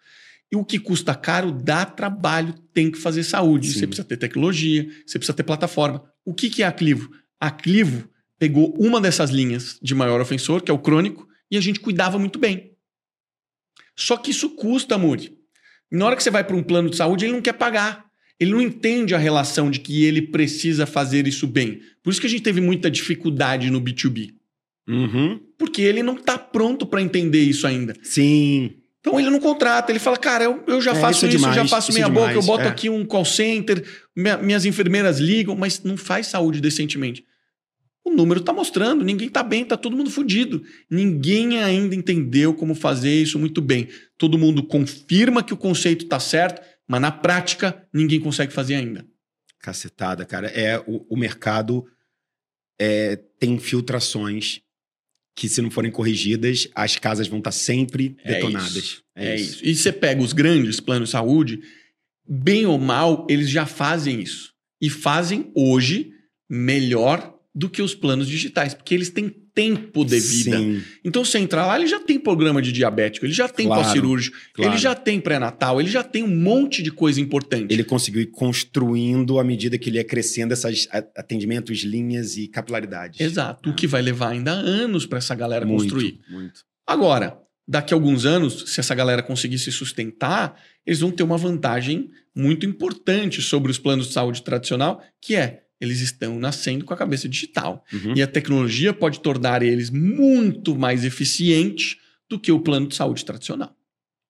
E o que custa caro dá trabalho, tem que fazer saúde. Sim. Você precisa ter tecnologia, você precisa ter plataforma. O que, que é a Clivo? A Clivo pegou uma dessas linhas de maior ofensor, que é o crônico, e a gente cuidava muito bem. Só que isso custa, Muri. Na hora que você vai para um plano de saúde, ele não quer pagar. Ele não entende a relação de que ele precisa fazer isso bem. Por isso que a gente teve muita dificuldade no B2B. Uhum. Porque ele não está pronto para entender isso ainda. Sim. Então ele não contrata, ele fala, cara, eu, eu já É, faço isso isso, é eu já demais, faço é minha boca, eu demais, boto é. aqui um call center, minha- minhas enfermeiras ligam, mas não faz saúde decentemente. O número está mostrando, ninguém está bem, está todo mundo fudido. Ninguém ainda entendeu como fazer isso muito bem. Todo mundo confirma que o conceito está certo, mas na prática ninguém consegue fazer ainda. Cacetada, cara. É, o, o mercado é, tem filtrações que, se não forem corrigidas, as casas vão estar sempre É detonadas. isso. É, isso. E você pega os grandes planos de saúde, bem ou mal, eles já fazem isso. E fazem hoje melhor do que os planos digitais, porque eles têm tempo de vida. Sim, Então você entra lá, ele já tem programa de diabético, ele já tem Claro, pós-cirúrgico, claro. ele já tem pré-natal, ele já tem um monte de coisa importante. Ele conseguiu ir construindo à medida que ele ia crescendo esses atendimentos, linhas e capilaridades. Exato. O que vai levar ainda anos para essa galera muito, construir. Muito. Agora, daqui a alguns anos, se essa galera conseguir se sustentar, eles vão ter uma vantagem muito importante sobre os planos de saúde tradicional, que é eles estão nascendo com a cabeça digital. Uhum. E a tecnologia pode tornar eles muito mais eficientes do que o plano de saúde tradicional.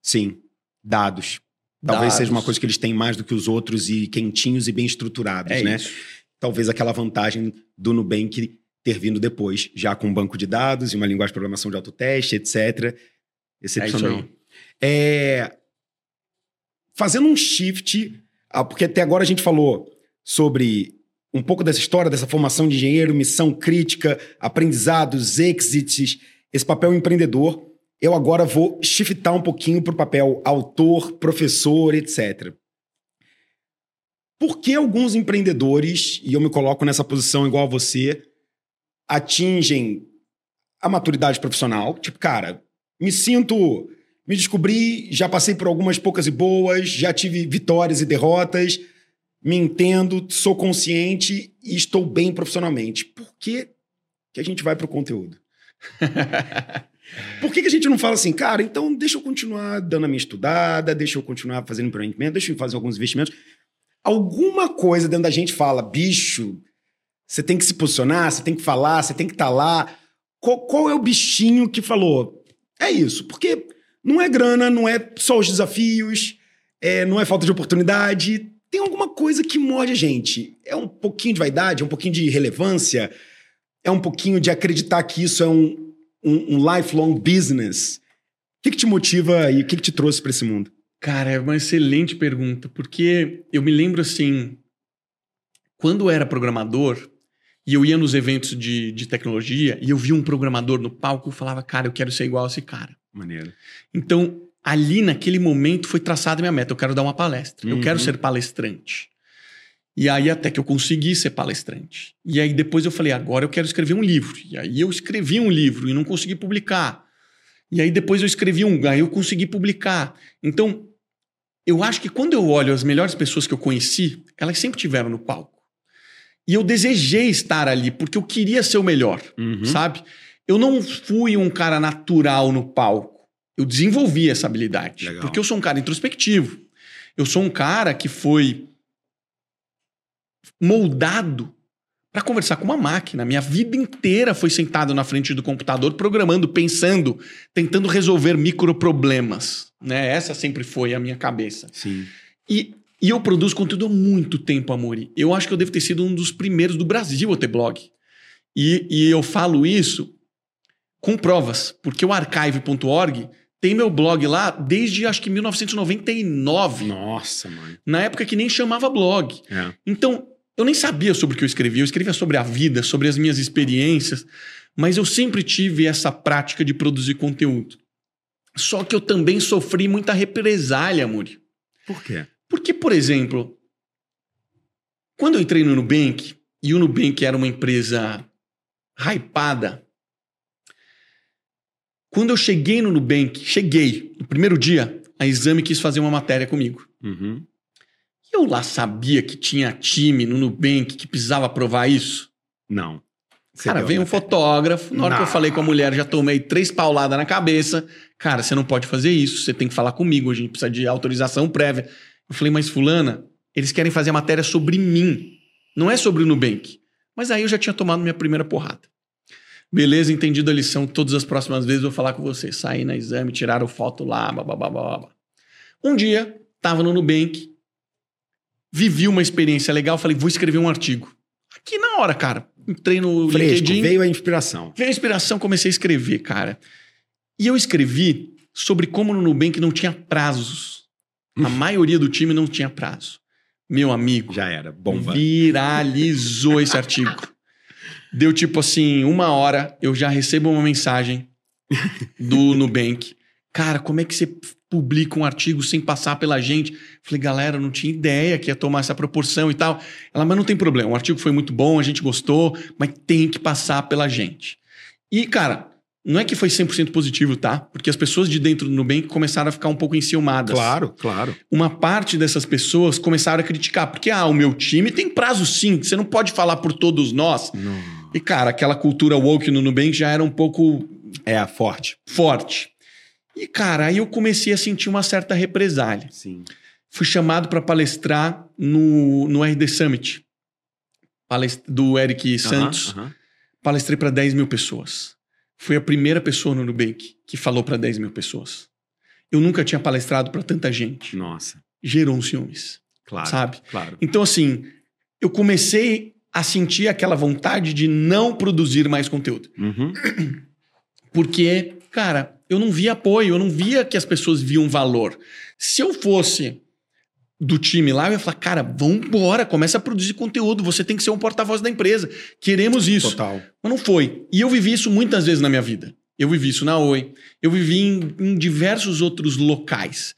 Sim, dados. Talvez Dados. seja uma coisa que eles têm mais do que os outros e quentinhos e bem estruturados, É né? isso. Talvez aquela vantagem do Nubank ter vindo depois, já com um banco de dados e uma linguagem de programação de autoteste, etc. Excepcional. É. É, fazendo um shift, ah, porque até agora a gente falou sobre um pouco dessa história, dessa formação de engenheiro, missão crítica, aprendizados, exits, esse papel empreendedor. Eu agora vou shiftar um pouquinho para o papel autor, professor, etc. Por que alguns empreendedores, e eu me coloco nessa posição igual a você, atingem a maturidade profissional? Tipo, cara, me sinto me descobri, já passei por algumas poucas e boas, já tive vitórias e derrotas, me entendo, sou consciente e estou bem profissionalmente. Por que, que a gente vai para o conteúdo? Por que, que a gente não fala assim, cara, então deixa eu continuar dando a minha estudada, deixa eu continuar fazendo empreendimento, deixa eu fazer alguns investimentos. Alguma coisa dentro da gente fala, bicho, você tem que se posicionar, você tem que falar, você tem que estar lá. Qual, qual é o bichinho que falou? É isso, porque não é grana, não é só os desafios, é, não é falta de oportunidade. Tem alguma coisa que morde a gente. É um pouquinho de vaidade, é um pouquinho de relevância, é um pouquinho de acreditar que isso é um, um, um lifelong business. O que, que te motiva e o que, que te trouxe para esse mundo? Cara, é uma excelente pergunta, porque eu me lembro assim, quando eu era programador e eu ia nos eventos de, de tecnologia e eu via um programador no palco, eu falava, cara, eu quero ser igual a esse cara. Maneiro. Então, ali naquele momento foi traçada a minha meta. Eu quero dar uma palestra. Eu Uhum. quero ser palestrante. E aí até que eu consegui ser palestrante. E aí depois eu falei, agora eu quero escrever um livro. E aí eu escrevi um livro e não consegui publicar. E aí depois eu escrevi um, aí eu consegui publicar. Então, eu acho que quando eu olho as melhores pessoas que eu conheci, elas sempre tiveram no palco. E eu desejei estar ali porque eu queria ser o melhor Uhum. sabe? Eu não fui um cara natural no palco. Eu desenvolvi essa habilidade. Legal. Porque eu sou um cara introspectivo. Eu sou um cara que foi moldado para conversar com uma máquina. Minha vida inteira foi sentado na frente do computador, programando, pensando, tentando resolver microproblemas. Né? Essa sempre foi a minha cabeça. Sim. E, e eu produzo conteúdo há muito tempo, Amori. Eu acho que eu devo ter sido um dos primeiros do Brasil a ter blog. E, e eu falo isso com provas, porque o archive.org tem meu blog lá desde acho que 1999, Nossa, mano. na época que nem chamava blog. É. Então, eu nem sabia sobre o que eu escrevia. Eu escrevia sobre a vida, sobre as minhas experiências, mas eu sempre tive essa prática de produzir conteúdo. Só que eu também sofri muita represália, Amori. Por quê? Porque, por exemplo, quando eu entrei no Nubank, e o Nubank era uma empresa hypada, quando eu cheguei no Nubank, cheguei, no primeiro dia, a Exame quis fazer uma matéria comigo. Uhum. E eu lá sabia que tinha time no Nubank que precisava provar isso. Não. Você Cara, veio um fotógrafo, na hora que eu Não. falei com a mulher, já tomei três pauladas na cabeça. Cara, você não pode fazer isso, você tem que falar comigo, a gente precisa de autorização prévia. Eu falei, mas fulana, eles querem fazer a matéria sobre mim, não é sobre o Nubank. Mas aí eu já tinha tomado minha primeira porrada. Beleza, entendido a lição, todas as próximas vezes eu vou falar com você. Saí na exame, tiraram foto lá, babá, babá. Um dia, tava no Nubank, vivi uma experiência legal, falei, vou escrever um artigo. Aqui na hora, cara. entrei no Fresco, LinkedIn. veio a inspiração. Veio a inspiração, comecei a escrever, cara. E eu escrevi sobre como no Nubank não tinha prazos. A maioria do time não tinha prazo. Meu amigo, Já era. Bomba. viralizou esse artigo. Deu tipo assim, uma hora, eu já recebo uma mensagem do Nubank. Cara, como é que você publica um artigo sem passar pela gente? Falei, galera, eu não tinha ideia que ia tomar essa proporção e tal. Ela, mas não tem problema, o artigo foi muito bom, a gente gostou, mas tem que passar pela gente. E, cara, não é que foi 100% positivo, tá? Porque as pessoas de dentro do Nubank começaram a ficar um pouco enciumadas Claro, claro. uma parte dessas pessoas começaram a criticar, porque ah, o meu time tem prazo sim, você não pode falar por todos nós. E cara, aquela cultura woke no Nubank já era um pouco É, forte. forte. E cara, aí eu comecei a sentir uma certa represália. Sim. Fui chamado para palestrar no, no RD Summit, palest- do Eric Santos. Palestrei para 10 mil pessoas. Fui a primeira pessoa no Nubank que falou para 10 mil pessoas. Eu nunca tinha palestrado para tanta gente. Nossa. Gerou um ciúmes, Claro. sabe? Claro. Então, assim, eu comecei a sentir aquela vontade de não produzir mais conteúdo. Uhum. Porque, cara, eu não via apoio, eu não via que as pessoas viam valor. Se eu fosse do time lá, eu ia falar, cara, vambora, começa a produzir conteúdo, você tem que ser um porta-voz da empresa. Queremos isso. Total. Mas não foi. E eu vivi isso muitas vezes na minha vida. Eu vivi isso na Oi, eu vivi em, em diversos outros locais.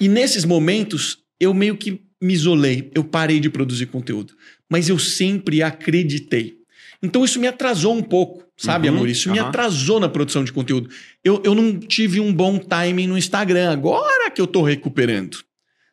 E nesses momentos, eu meio que me isolei, eu parei de produzir conteúdo. Mas eu sempre acreditei. Então isso me atrasou um pouco, sabe, Uhum, amor? Isso me aham. atrasou na produção de conteúdo. Eu, eu não tive um bom timing no Instagram, agora que eu tô recuperando.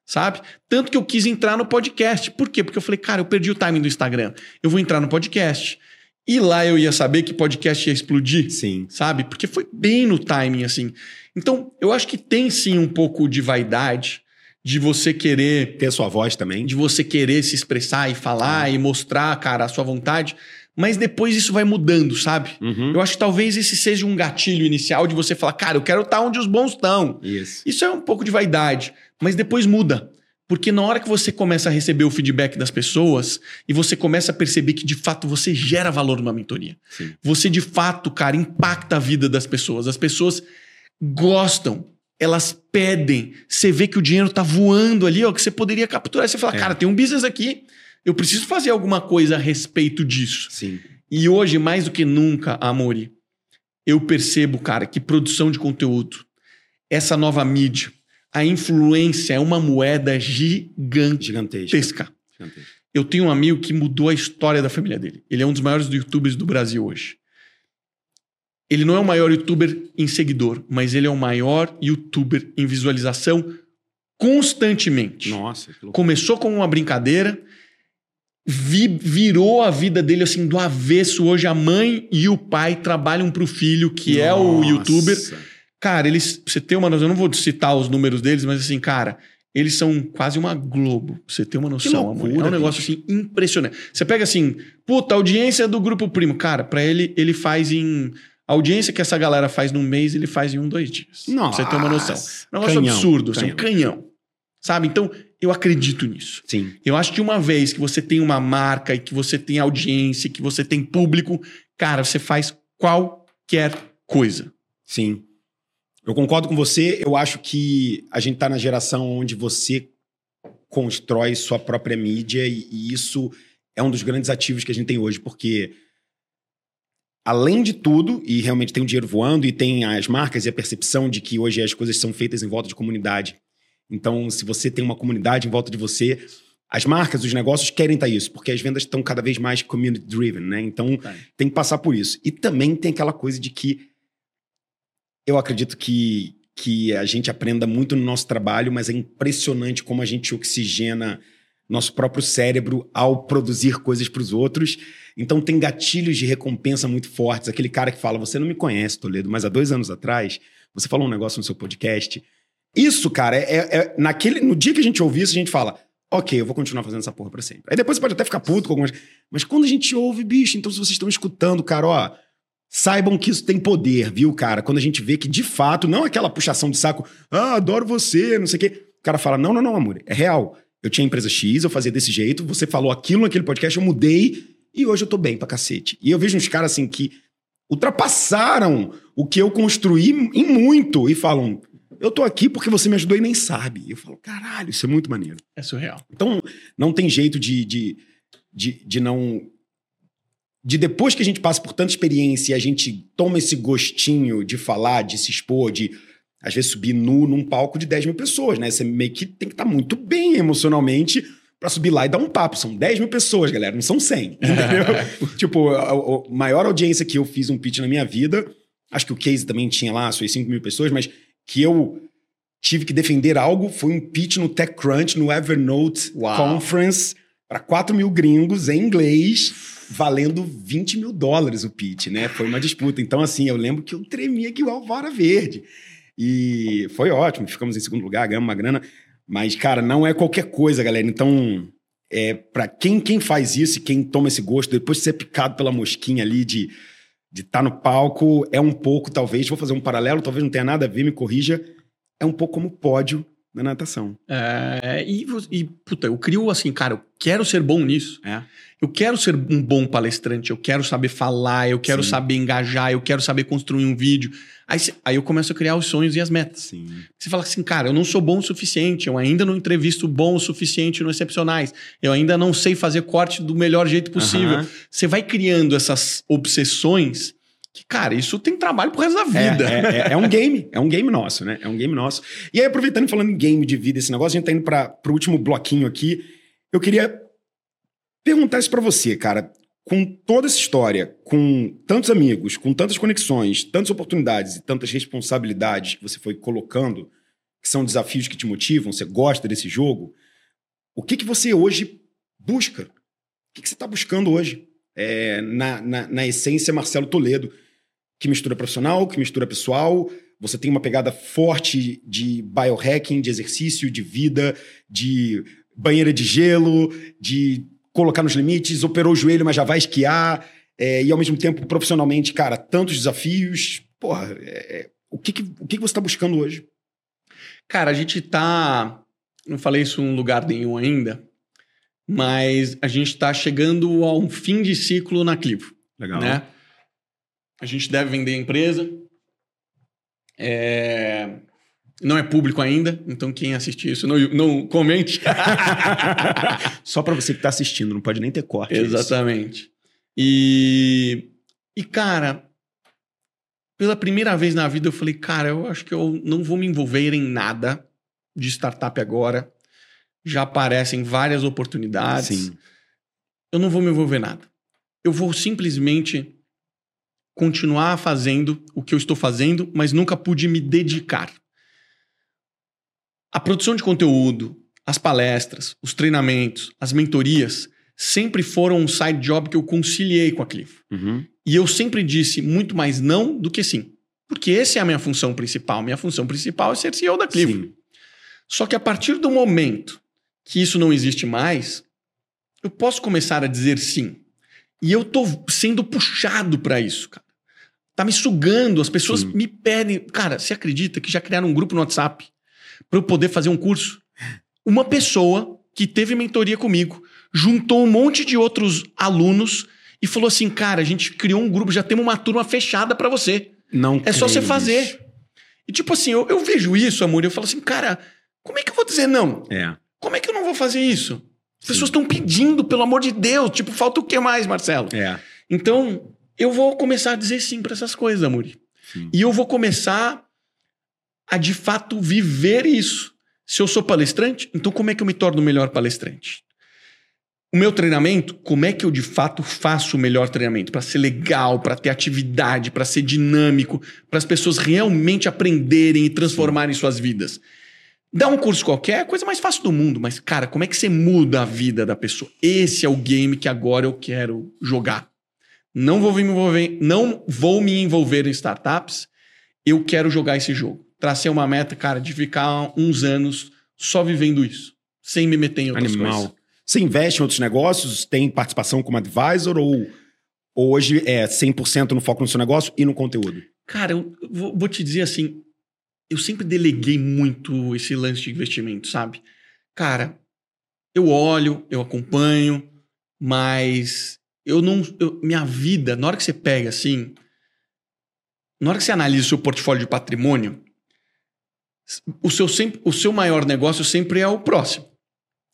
Sabe? Tanto que eu quis entrar no podcast. Por quê? Porque eu falei, cara, eu perdi o timing do Instagram. Eu vou entrar no podcast. E lá eu ia saber que podcast ia explodir, Sim. sabe? Porque foi bem no timing, assim. Então, eu acho que tem sim um pouco de vaidade, de você querer Ter sua voz também. de você querer se expressar e falar e mostrar, cara, a sua vontade. Mas depois isso vai mudando, sabe? Uhum. Eu acho que talvez esse seja um gatilho inicial de você falar, cara, eu quero estar onde os bons estão. Isso. Isso é um pouco de vaidade, mas depois muda. Porque na hora que você começa a receber o feedback das pessoas e você começa a perceber que de fato você gera valor numa mentoria. Sim. Você de fato, cara, impacta a vida das pessoas. As pessoas gostam, elas pedem. Você vê que o dinheiro tá voando ali, ó, que você poderia capturar. Você fala, É. cara, tem um business aqui, eu preciso fazer alguma coisa a respeito disso. Sim. E hoje, mais do que nunca, Amori, eu percebo, cara, que produção de conteúdo, essa nova mídia, a influência é uma moeda gigantesca. Gigantesco. Eu tenho um amigo que mudou a história da família dele. Ele é um dos maiores youtubers do Brasil hoje. Ele não é o maior youtuber em seguidor, mas ele é o maior youtuber em visualização constantemente. Nossa, que loucura. Começou como uma brincadeira, vi- virou a vida dele assim do avesso. Hoje a mãe e o pai trabalham pro filho, que é o Nossa. youtuber. Cara, eles, você ter uma noção, eu não vou citar os números deles, mas assim, cara, eles são quase uma Globo, você ter uma noção, loucura, amor. É um negócio assim impressionante. Você pega assim, puta, audiência do grupo primo, cara, pra ele, ele faz em. A audiência que essa galera faz num mês, ele faz em um, dois dias. Pra você ter uma noção. É um negócio Canhão, absurdo, assim, um canhão. canhão. Sabe? Então, eu acredito nisso. Sim. Eu acho que uma vez que você tem uma marca e que você tem audiência, que você tem público, cara, você faz qualquer coisa. Sim. Eu concordo com você. Eu acho que a gente tá na geração onde você constrói sua própria mídia e, e isso é um dos grandes ativos que a gente tem hoje, porque além de tudo, e realmente tem o dinheiro voando e tem as marcas e a percepção de que hoje as coisas são feitas em volta de comunidade. Então, se você tem uma comunidade em volta de você, as marcas, os negócios querem estar isso, porque as vendas estão cada vez mais community driven, né? Então, tem que passar por isso. E também tem aquela coisa de que eu acredito que, que a gente aprenda muito no nosso trabalho, mas é impressionante como a gente oxigena nosso próprio cérebro ao produzir coisas para os outros. Então tem gatilhos de recompensa muito fortes. Aquele cara que fala: Você não me conhece, Toledo, mas há dois anos atrás você falou um negócio no seu podcast. Isso, cara, é, é- é- naquele, no dia que a gente ouve isso, a gente fala: Ok, eu vou continuar fazendo essa porra pra sempre. Aí depois você pode até ficar puto com algumas. Mas quando a gente ouve, bicho, então se vocês estão escutando, cara, ó. Saibam que isso tem poder, viu, cara? Quando a gente vê que, de fato, não aquela puxação de saco, ah, adoro você, não sei o quê. O cara fala, não, não, não, amor, é real. Eu tinha empresa X, eu fazia desse jeito, você falou aquilo naquele podcast, eu mudei E hoje eu tô bem pra cacete. E eu vejo uns caras assim que ultrapassaram o que eu construí em muito e falam: Eu tô aqui porque você me ajudou e nem sabe. E eu falo: Caralho, isso é muito maneiro. É surreal. Então, não tem jeito de, de, de, de não. De depois que a gente passa por tanta experiência e a gente toma esse gostinho de falar, de se expor, de às vezes subir nu num palco de 10 mil pessoas, né? Você meio que tem que estar muito bem emocionalmente pra subir lá e dar um papo. São 10 mil pessoas, galera, não são 100. Entendeu? tipo, a, a maior audiência que eu fiz um pitch na minha vida, acho que o Case também tinha lá suas 5 mil pessoas, mas que eu tive que defender algo foi um pitch no TechCrunch, no Evernote Uau. Conference, para 4 mil gringos em inglês, valendo 20 mil dólares o pitch, né? Foi uma disputa. Então, assim, eu lembro que eu tremia que o Alvara Verde. E foi ótimo, ficamos em segundo lugar, ganhamos uma grana. Mas, cara, não é qualquer coisa, galera. Então, é para quem, quem faz isso e quem toma esse gosto, depois de ser picado pela mosquinha ali de de estar no palco, é um pouco, talvez, vou fazer um paralelo, talvez não tenha nada a ver, me corrija, é um pouco como pódio na natação. É, e, e, puta, eu crio assim, cara, eu quero ser bom nisso. É. Eu quero ser um bom palestrante, eu quero saber falar, eu quero Sim. saber engajar, eu quero saber construir um vídeo. Aí, aí eu começo a criar os sonhos e as metas. Sim. Você fala assim, cara, eu não sou bom o suficiente, eu ainda não entrevisto bom o suficiente no Excepcionais, eu ainda não sei fazer corte do melhor jeito possível. Você vai criando essas obsessões cara, isso tem trabalho pro resto da É, vida. é, é- é um game, é um game nosso, né? É um game nosso. E aí, aproveitando e falando em game de vida, esse negócio, a gente tá indo para o último bloquinho aqui. Eu queria perguntar isso pra você, cara. Com toda essa história, com tantos amigos, com tantas conexões, tantas oportunidades e tantas responsabilidades que você foi colocando, que são desafios que te motivam, você gosta desse jogo, o que, que você hoje busca? O que, que você está buscando hoje? É, na, na, na essência, Marcelo Toledo, que mistura profissional, que mistura pessoal. Você tem uma pegada forte de biohacking, de exercício, de vida, de banheira de gelo, de colocar nos limites, operou o joelho, mas já vai esquiar. é, e ao mesmo tempo, profissionalmente, cara, tantos desafios. Porra, é, é, o, que, que, o que, que você está buscando hoje? Cara, a gente tá. Não falei isso em lugar nenhum ainda, mas a gente tá chegando a um fim de ciclo na Clivo, Legal. né? A gente deve vender a empresa. É, Não é público ainda, então quem assistir isso não, não comente. Só para você que tá assistindo, não pode nem ter corte. isso. Exatamente. E, e, cara, pela primeira vez na vida eu falei, cara, eu acho que eu não vou me envolver em nada de startup agora. Já aparecem várias oportunidades. Sim. Eu não vou me envolver em nada. Eu vou simplesmente continuar fazendo o que eu estou fazendo, mas nunca pude me dedicar. A produção de conteúdo, as palestras, os treinamentos, as mentorias sempre foram um side job que eu conciliei com a Cliff. Uhum. E eu sempre disse muito mais não do que sim. Porque essa é a minha função principal. Minha função principal é ser CEO da Cliff. Sim. Só que a partir do momento que isso não existe mais, eu posso começar a dizer sim. E eu tô sendo puxado para isso, cara. Tá me sugando, as pessoas Sim. me pedem. Cara, você acredita que já criaram um grupo no WhatsApp para eu poder fazer um curso? Uma pessoa que teve mentoria comigo juntou um monte de outros alunos e falou assim: "Cara, a gente criou um grupo, já temos uma turma fechada para você. Não É só você fazer. E tipo assim, eu, eu vejo isso, amor, e eu falo assim, cara, como é que eu vou dizer não? É. Como é que eu não vou fazer isso? As pessoas estão pedindo, pelo amor de Deus. Tipo, falta o que mais, Marcelo? É. Então, eu vou começar a dizer sim para essas coisas, Amuri. Sim. E eu vou começar a, de fato, viver isso. Se eu sou palestrante, então como é que eu me torno o melhor palestrante? O meu treinamento, como é que eu de fato faço o melhor treinamento? Para ser legal, para ter atividade, para ser dinâmico, para as pessoas realmente aprenderem e transformarem suas vidas. Dar um curso qualquer é a coisa mais fácil do mundo, mas, cara, como é que você muda a vida da pessoa? Esse é o game que agora eu quero jogar. Não vou me envolver, não vou me envolver em startups. Eu quero jogar esse jogo. Tracei uma meta, cara, de ficar uns anos só vivendo isso, sem me meter em outras Animal. coisas. Você investe em outros negócios? Tem participação como advisor? Ou, ou hoje é 100% no foco no seu negócio e no conteúdo? Cara, eu vou, vou te dizer assim, eu sempre deleguei muito esse lance de investimento, sabe? Cara, eu olho, eu acompanho, mas eu não. eu- minha vida, na hora que você pega assim. Na hora que você analisa o seu portfólio de patrimônio, o seu, sempre, o seu maior negócio sempre é o próximo.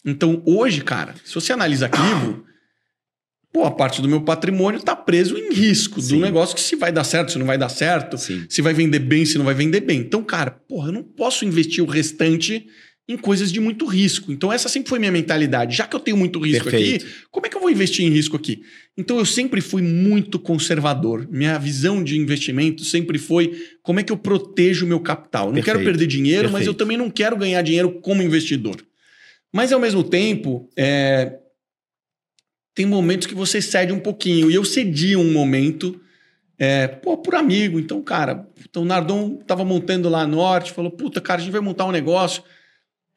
Então, hoje, cara, se você analisa Clivo, pô, a parte do meu patrimônio está preso em risco Sim. do negócio que se vai dar certo, se não vai dar certo, Sim. se vai vender bem, se não vai vender bem. Então, cara, porra, eu não posso investir o restante em coisas de muito risco. Então, essa sempre foi minha mentalidade. Já que eu tenho muito risco Perfeito. aqui, como é que eu vou investir em risco aqui? Então, eu sempre fui muito conservador. Minha visão de investimento sempre foi como é que eu protejo o meu capital. Eu não quero Perfeito. perder dinheiro, mas eu Perfeito. também não quero ganhar dinheiro como investidor. Mas, ao mesmo tempo, é, tem momentos que você cede um pouquinho. E eu cedi um momento, é, pô, por amigo. Então, cara, então, o Nardon tava montando lá no norte, falou: puta, cara, a gente vai montar um negócio.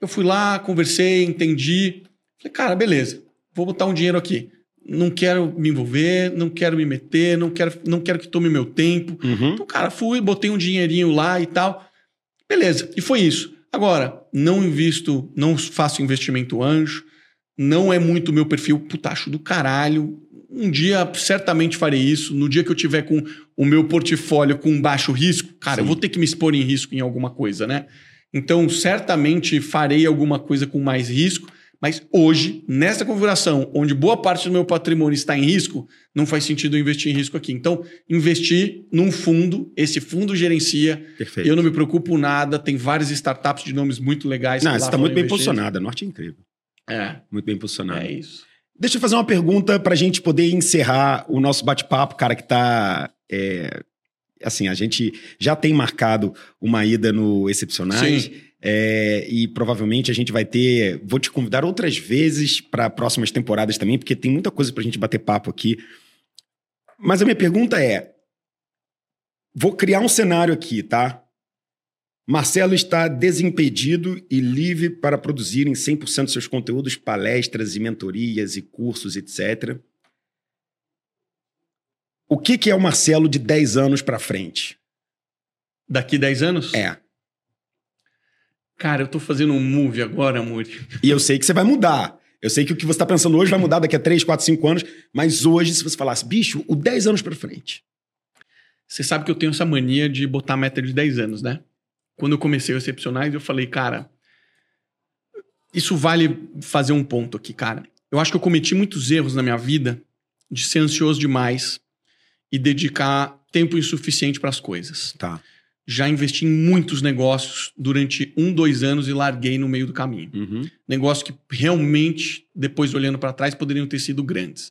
Eu fui lá, conversei, entendi. Falei, cara, beleza, vou botar um dinheiro aqui. Não quero me envolver, não quero me meter, não quero, não quero que tome meu tempo. Uhum. Então, cara, fui, botei um dinheirinho lá e tal. Beleza, e foi isso. Agora, não invisto, não faço investimento anjo, não é muito meu perfil, putacho do caralho. Um dia certamente farei isso. No dia que eu tiver com o meu portfólio com baixo risco, cara, eu Sim. vou ter que me expor em risco em alguma coisa, né? Então, certamente farei alguma coisa com mais risco, mas hoje, nessa configuração, onde boa parte do meu patrimônio está em risco, não faz sentido eu investir em risco aqui. Então, investir num fundo, esse fundo gerencia, Perfeito. eu não me preocupo nada, tem várias startups de nomes muito legais. Não, você está muito bem investir. posicionado. A Norte é incrível. É, Muito bem posicionado. é isso. Deixa eu fazer uma pergunta para a gente poder encerrar o nosso bate-papo, cara, que tá. é, assim, a gente já tem marcado uma ida no Excepcionais. É, e provavelmente a gente vai ter. Vou te convidar outras vezes para próximas temporadas também, porque tem muita coisa para a gente bater papo aqui. Mas a minha pergunta é: vou criar um cenário aqui, tá? Marcelo está desimpedido e livre para produzir em 100% dos seus conteúdos, palestras e mentorias e cursos, etc. O que, que é o Marcelo de 10 anos para frente? Daqui 10 anos? É. Cara, eu tô fazendo um movie agora, Muri. E eu sei que você vai mudar. Eu sei que o que você está pensando hoje vai mudar daqui a 3, 4, 5 anos. Mas hoje, se você falasse, bicho, o 10 anos para frente. Você sabe que eu tenho essa mania de botar meta de 10 anos, né? Quando eu comecei o Excepcionais, eu falei, cara, isso vale fazer um ponto aqui, cara. Eu acho que eu cometi muitos erros na minha vida de ser ansioso demais e dedicar tempo insuficiente para as coisas. Tá. Já investi em muitos negócios durante um, dois anos e larguei no meio do caminho. Uhum. Negócios que realmente, depois olhando para trás, poderiam ter sido grandes.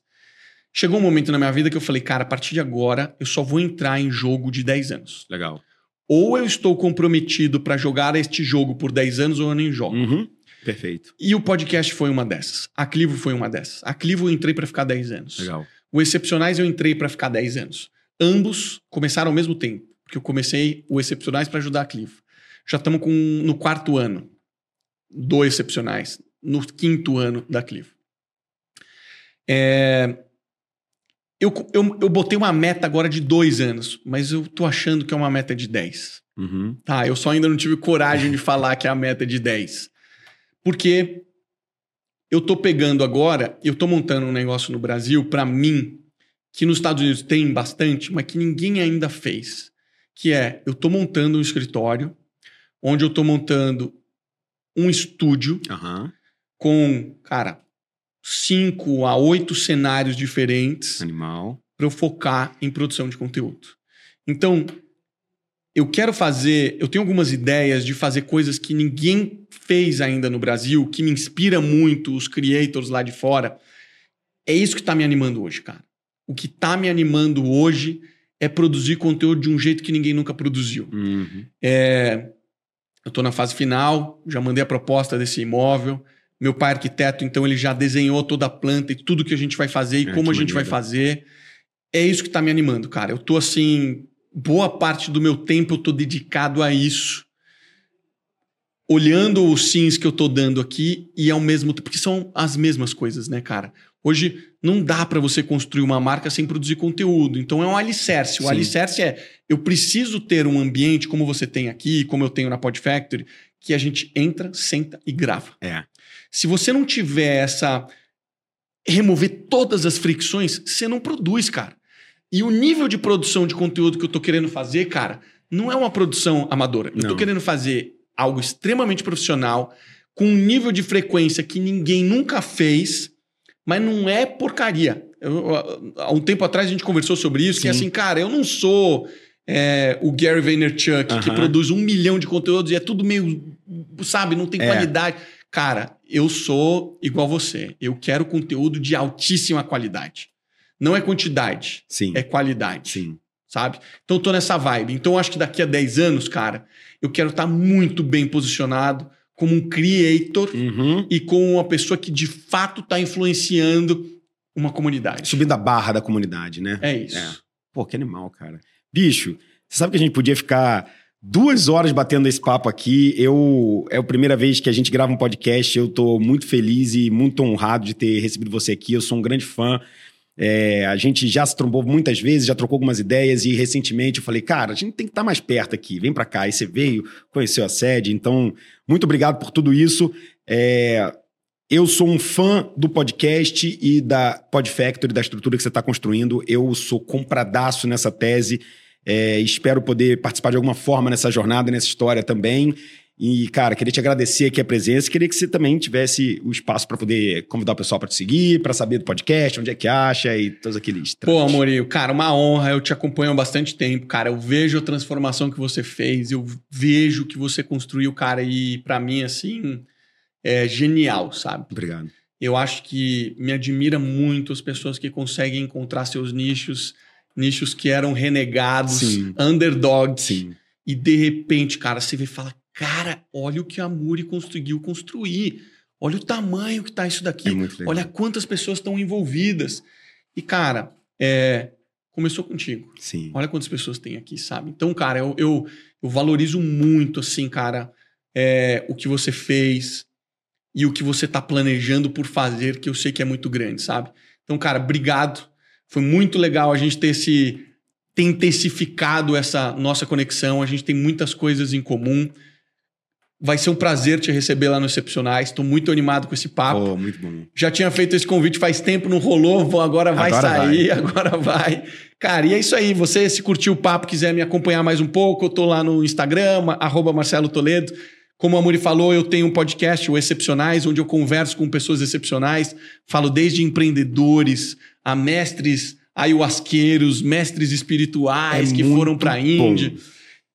Chegou um momento na minha vida que eu falei, cara, a partir de agora eu só vou entrar em jogo de 10 anos. Legal. Ou eu estou comprometido para jogar este jogo por 10 anos ou eu nem jogo. Uhum. Perfeito. E o podcast foi uma dessas. A Clivo foi uma dessas. A Clivo eu entrei para ficar 10 anos. Legal. O Excepcionais eu entrei para ficar 10 anos. Ambos começaram ao mesmo tempo, porque eu comecei o Excepcionais para ajudar a Clivo. Já estamos no quarto ano do Excepcionais, no quinto ano da Clivo. É, eu, eu, eu botei uma meta agora de dois anos, mas eu tô achando que é uma meta de 10. Uhum. Tá, eu só ainda não tive coragem de falar que a meta é de 10. Porque eu tô pegando agora, eu tô montando um negócio no Brasil, para mim, que nos Estados Unidos tem bastante, mas que ninguém ainda fez. Que é, eu tô montando um escritório, onde eu tô montando um estúdio Aham. com, cara, cinco a oito cenários diferentes Animal. para eu focar em produção de conteúdo. Então, eu quero fazer, eu tenho algumas ideias de fazer coisas que ninguém fez ainda no Brasil, que me inspira muito os creators lá de fora. É isso que tá me animando hoje, cara. O que tá me animando hoje é produzir conteúdo de um jeito que ninguém nunca produziu. Uhum. É, eu estou na fase final, já mandei a proposta desse imóvel. Meu pai é arquiteto, então ele já desenhou toda a planta e tudo que a gente vai fazer e Ah, como a gente vai maneiro. fazer. É isso que está me animando, cara. Eu tô assim, boa parte do meu tempo eu tô dedicado a isso. Olhando os sims que eu tô dando aqui e ao mesmo tempo, porque são as mesmas coisas, né, cara? Hoje não dá para você construir uma marca sem produzir conteúdo. Então é um alicerce. O Sim. alicerce é eu preciso ter um ambiente como você tem aqui, como eu tenho na Pod Factory, que a gente entra, senta e grava. É. Se você não tiver essa remover todas as fricções, você não produz, cara. E o nível de produção de conteúdo que eu tô querendo fazer, cara, não é uma produção amadora. Eu Não. tô querendo fazer algo extremamente profissional, com um nível de frequência que ninguém nunca fez, mas não é porcaria. Eu- há um tempo atrás a gente conversou sobre isso, que é Sim. assim, cara, eu não sou é, o Gary Vaynerchuk, que Aham. produz um milhão de conteúdos e é tudo meio, sabe, não tem É. qualidade. Cara, eu sou igual você. Eu quero conteúdo de altíssima qualidade. Não é quantidade, Sim. é qualidade Sim. sabe? Então eu tô nessa vibe. Então acho que daqui a 10 anos, cara, eu quero estar muito bem posicionado como um creator Uhum. e como uma pessoa que de fato tá influenciando uma comunidade. Subindo a barra da comunidade, né? É isso. É. Pô, que animal, cara. Bicho, você sabe que a gente podia ficar duas horas batendo esse papo aqui. Eu é a primeira vez que a gente grava um podcast. Eu tô muito feliz e muito honrado de ter recebido você aqui. Eu sou um grande fã. É, a gente já se trombou muitas vezes, já trocou algumas ideias e recentemente eu falei, cara, a gente tem que estar mais perto aqui, vem pra cá. E você veio, conheceu a sede, então muito obrigado por tudo isso. É, eu sou um fã do podcast e da Pod Factory, da estrutura que você está construindo. Eu sou compradaço nessa tese. É, espero poder participar de alguma forma nessa jornada, nessa história também. E, cara, queria te agradecer aqui a presença. Queria que você também tivesse o espaço para poder convidar o pessoal para te seguir, para saber do podcast, onde é que acha e todos aqueles. Pô. Amorinho, cara, uma honra. Eu te acompanho há bastante tempo, cara. Eu vejo a transformação que você fez, eu vejo que você construiu, cara, e pra mim, assim, é genial, sabe? Obrigado. Eu acho que me admira muito as pessoas que conseguem encontrar seus nichos, nichos que eram renegados, Sim. underdogs, Sim. e de repente, cara, você vê e fala: cara, olha o que a Muri conseguiu construir. Olha o tamanho que tá isso daqui. É. Olha quantas pessoas estão envolvidas. E, cara, é, começou contigo. Sim. Olha quantas pessoas tem aqui, sabe? Então, cara, eu, eu, eu valorizo muito, assim, cara, é, o que você fez e o que você tá planejando por fazer, que eu sei que é muito grande, sabe? Então, cara, obrigado. Foi muito legal a gente ter esse ter intensificado essa nossa conexão. A gente tem muitas coisas em comum. Vai ser um prazer te receber lá no Excepcionais. Estou muito animado com esse papo. Pô, muito bom. Já tinha feito esse convite faz tempo, não rolou. Vou, agora vai Agora sair, agora vai. Cara, e é isso aí. Você, se curtiu o papo, quiser me acompanhar mais um pouco, eu tô lá no Instagram, arroba Marcelo Toledo. Como a Muri falou, eu tenho um podcast, o Excepcionais, onde eu converso com pessoas excepcionais. Falo desde empreendedores a mestres ayahuasqueiros, mestres espirituais É que foram muito pra bom.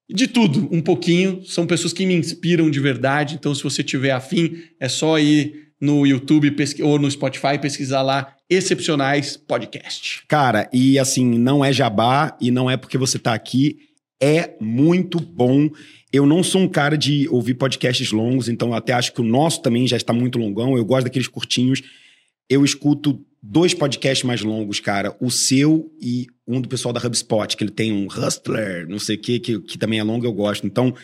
De tudo, um pouquinho. São pessoas que me inspiram de verdade. Então, se você tiver afim, é só ir no YouTube ou no Spotify pesquisar lá Excepcionais Podcast. Cara, e assim, não é jabá e não é porque você tá aqui, é muito bom. Eu não sou um cara de ouvir podcasts longos, então até acho que o nosso também já está muito longão. Eu gosto daqueles curtinhos. Eu escuto dois podcasts mais longos, cara. O seu e um do pessoal da HubSpot, que ele tem um Hustler, não sei o quê, que, que também é longo, eu gosto. Então,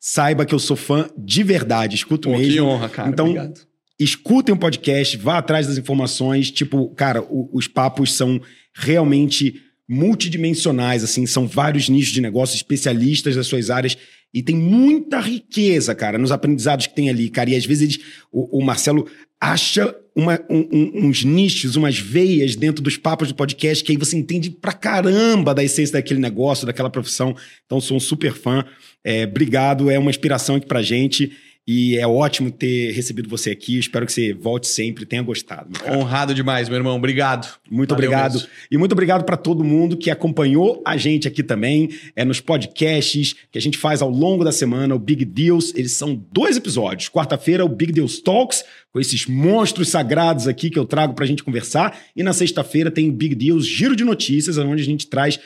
saiba que eu sou fã de verdade, escuto Pô, que mesmo honra, cara. Então, Obrigado. escutem o podcast, vá atrás das informações. Tipo, cara, o- os papos são realmente multidimensionais, assim, são vários nichos de negócio, especialistas das suas áreas. E tem muita riqueza, cara, nos aprendizados que tem ali, cara. E às vezes eles, o, o Marcelo acha uma- um- uns nichos, umas veias dentro dos papos do podcast que aí você entende pra caramba da essência daquele negócio, daquela profissão. Então, sou um super fã. É, obrigado, é uma inspiração aqui pra gente. E é ótimo ter recebido você aqui. Espero que você volte sempre, tenha gostado. Honrado demais, meu irmão. Obrigado. Muito Valeu obrigado. mesmo. E muito obrigado para todo mundo que acompanhou a gente aqui também, é nos podcasts que a gente faz ao longo da semana, o Big Deals. Eles são dois episódios. Quarta-feira, o Big Deals Talks, com esses monstros sagrados aqui que eu trago para a gente conversar. E na sexta-feira tem o Big Deals Giro de Notícias, onde a gente traz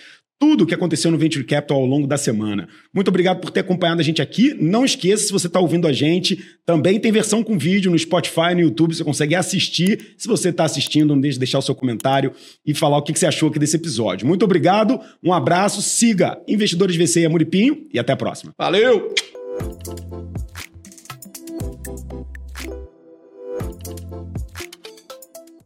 tudo o que aconteceu no Venture Capital ao longo da semana. Muito obrigado por ter acompanhado a gente aqui. Não esqueça, se você está ouvindo a gente, também tem versão com vídeo no Spotify, no YouTube, você consegue assistir. Se você está assistindo, não deixe de deixar o seu comentário e falar o que você achou aqui desse episódio. Muito obrigado, um abraço, siga Investidores VC e Amuripinho e até a próxima. Valeu!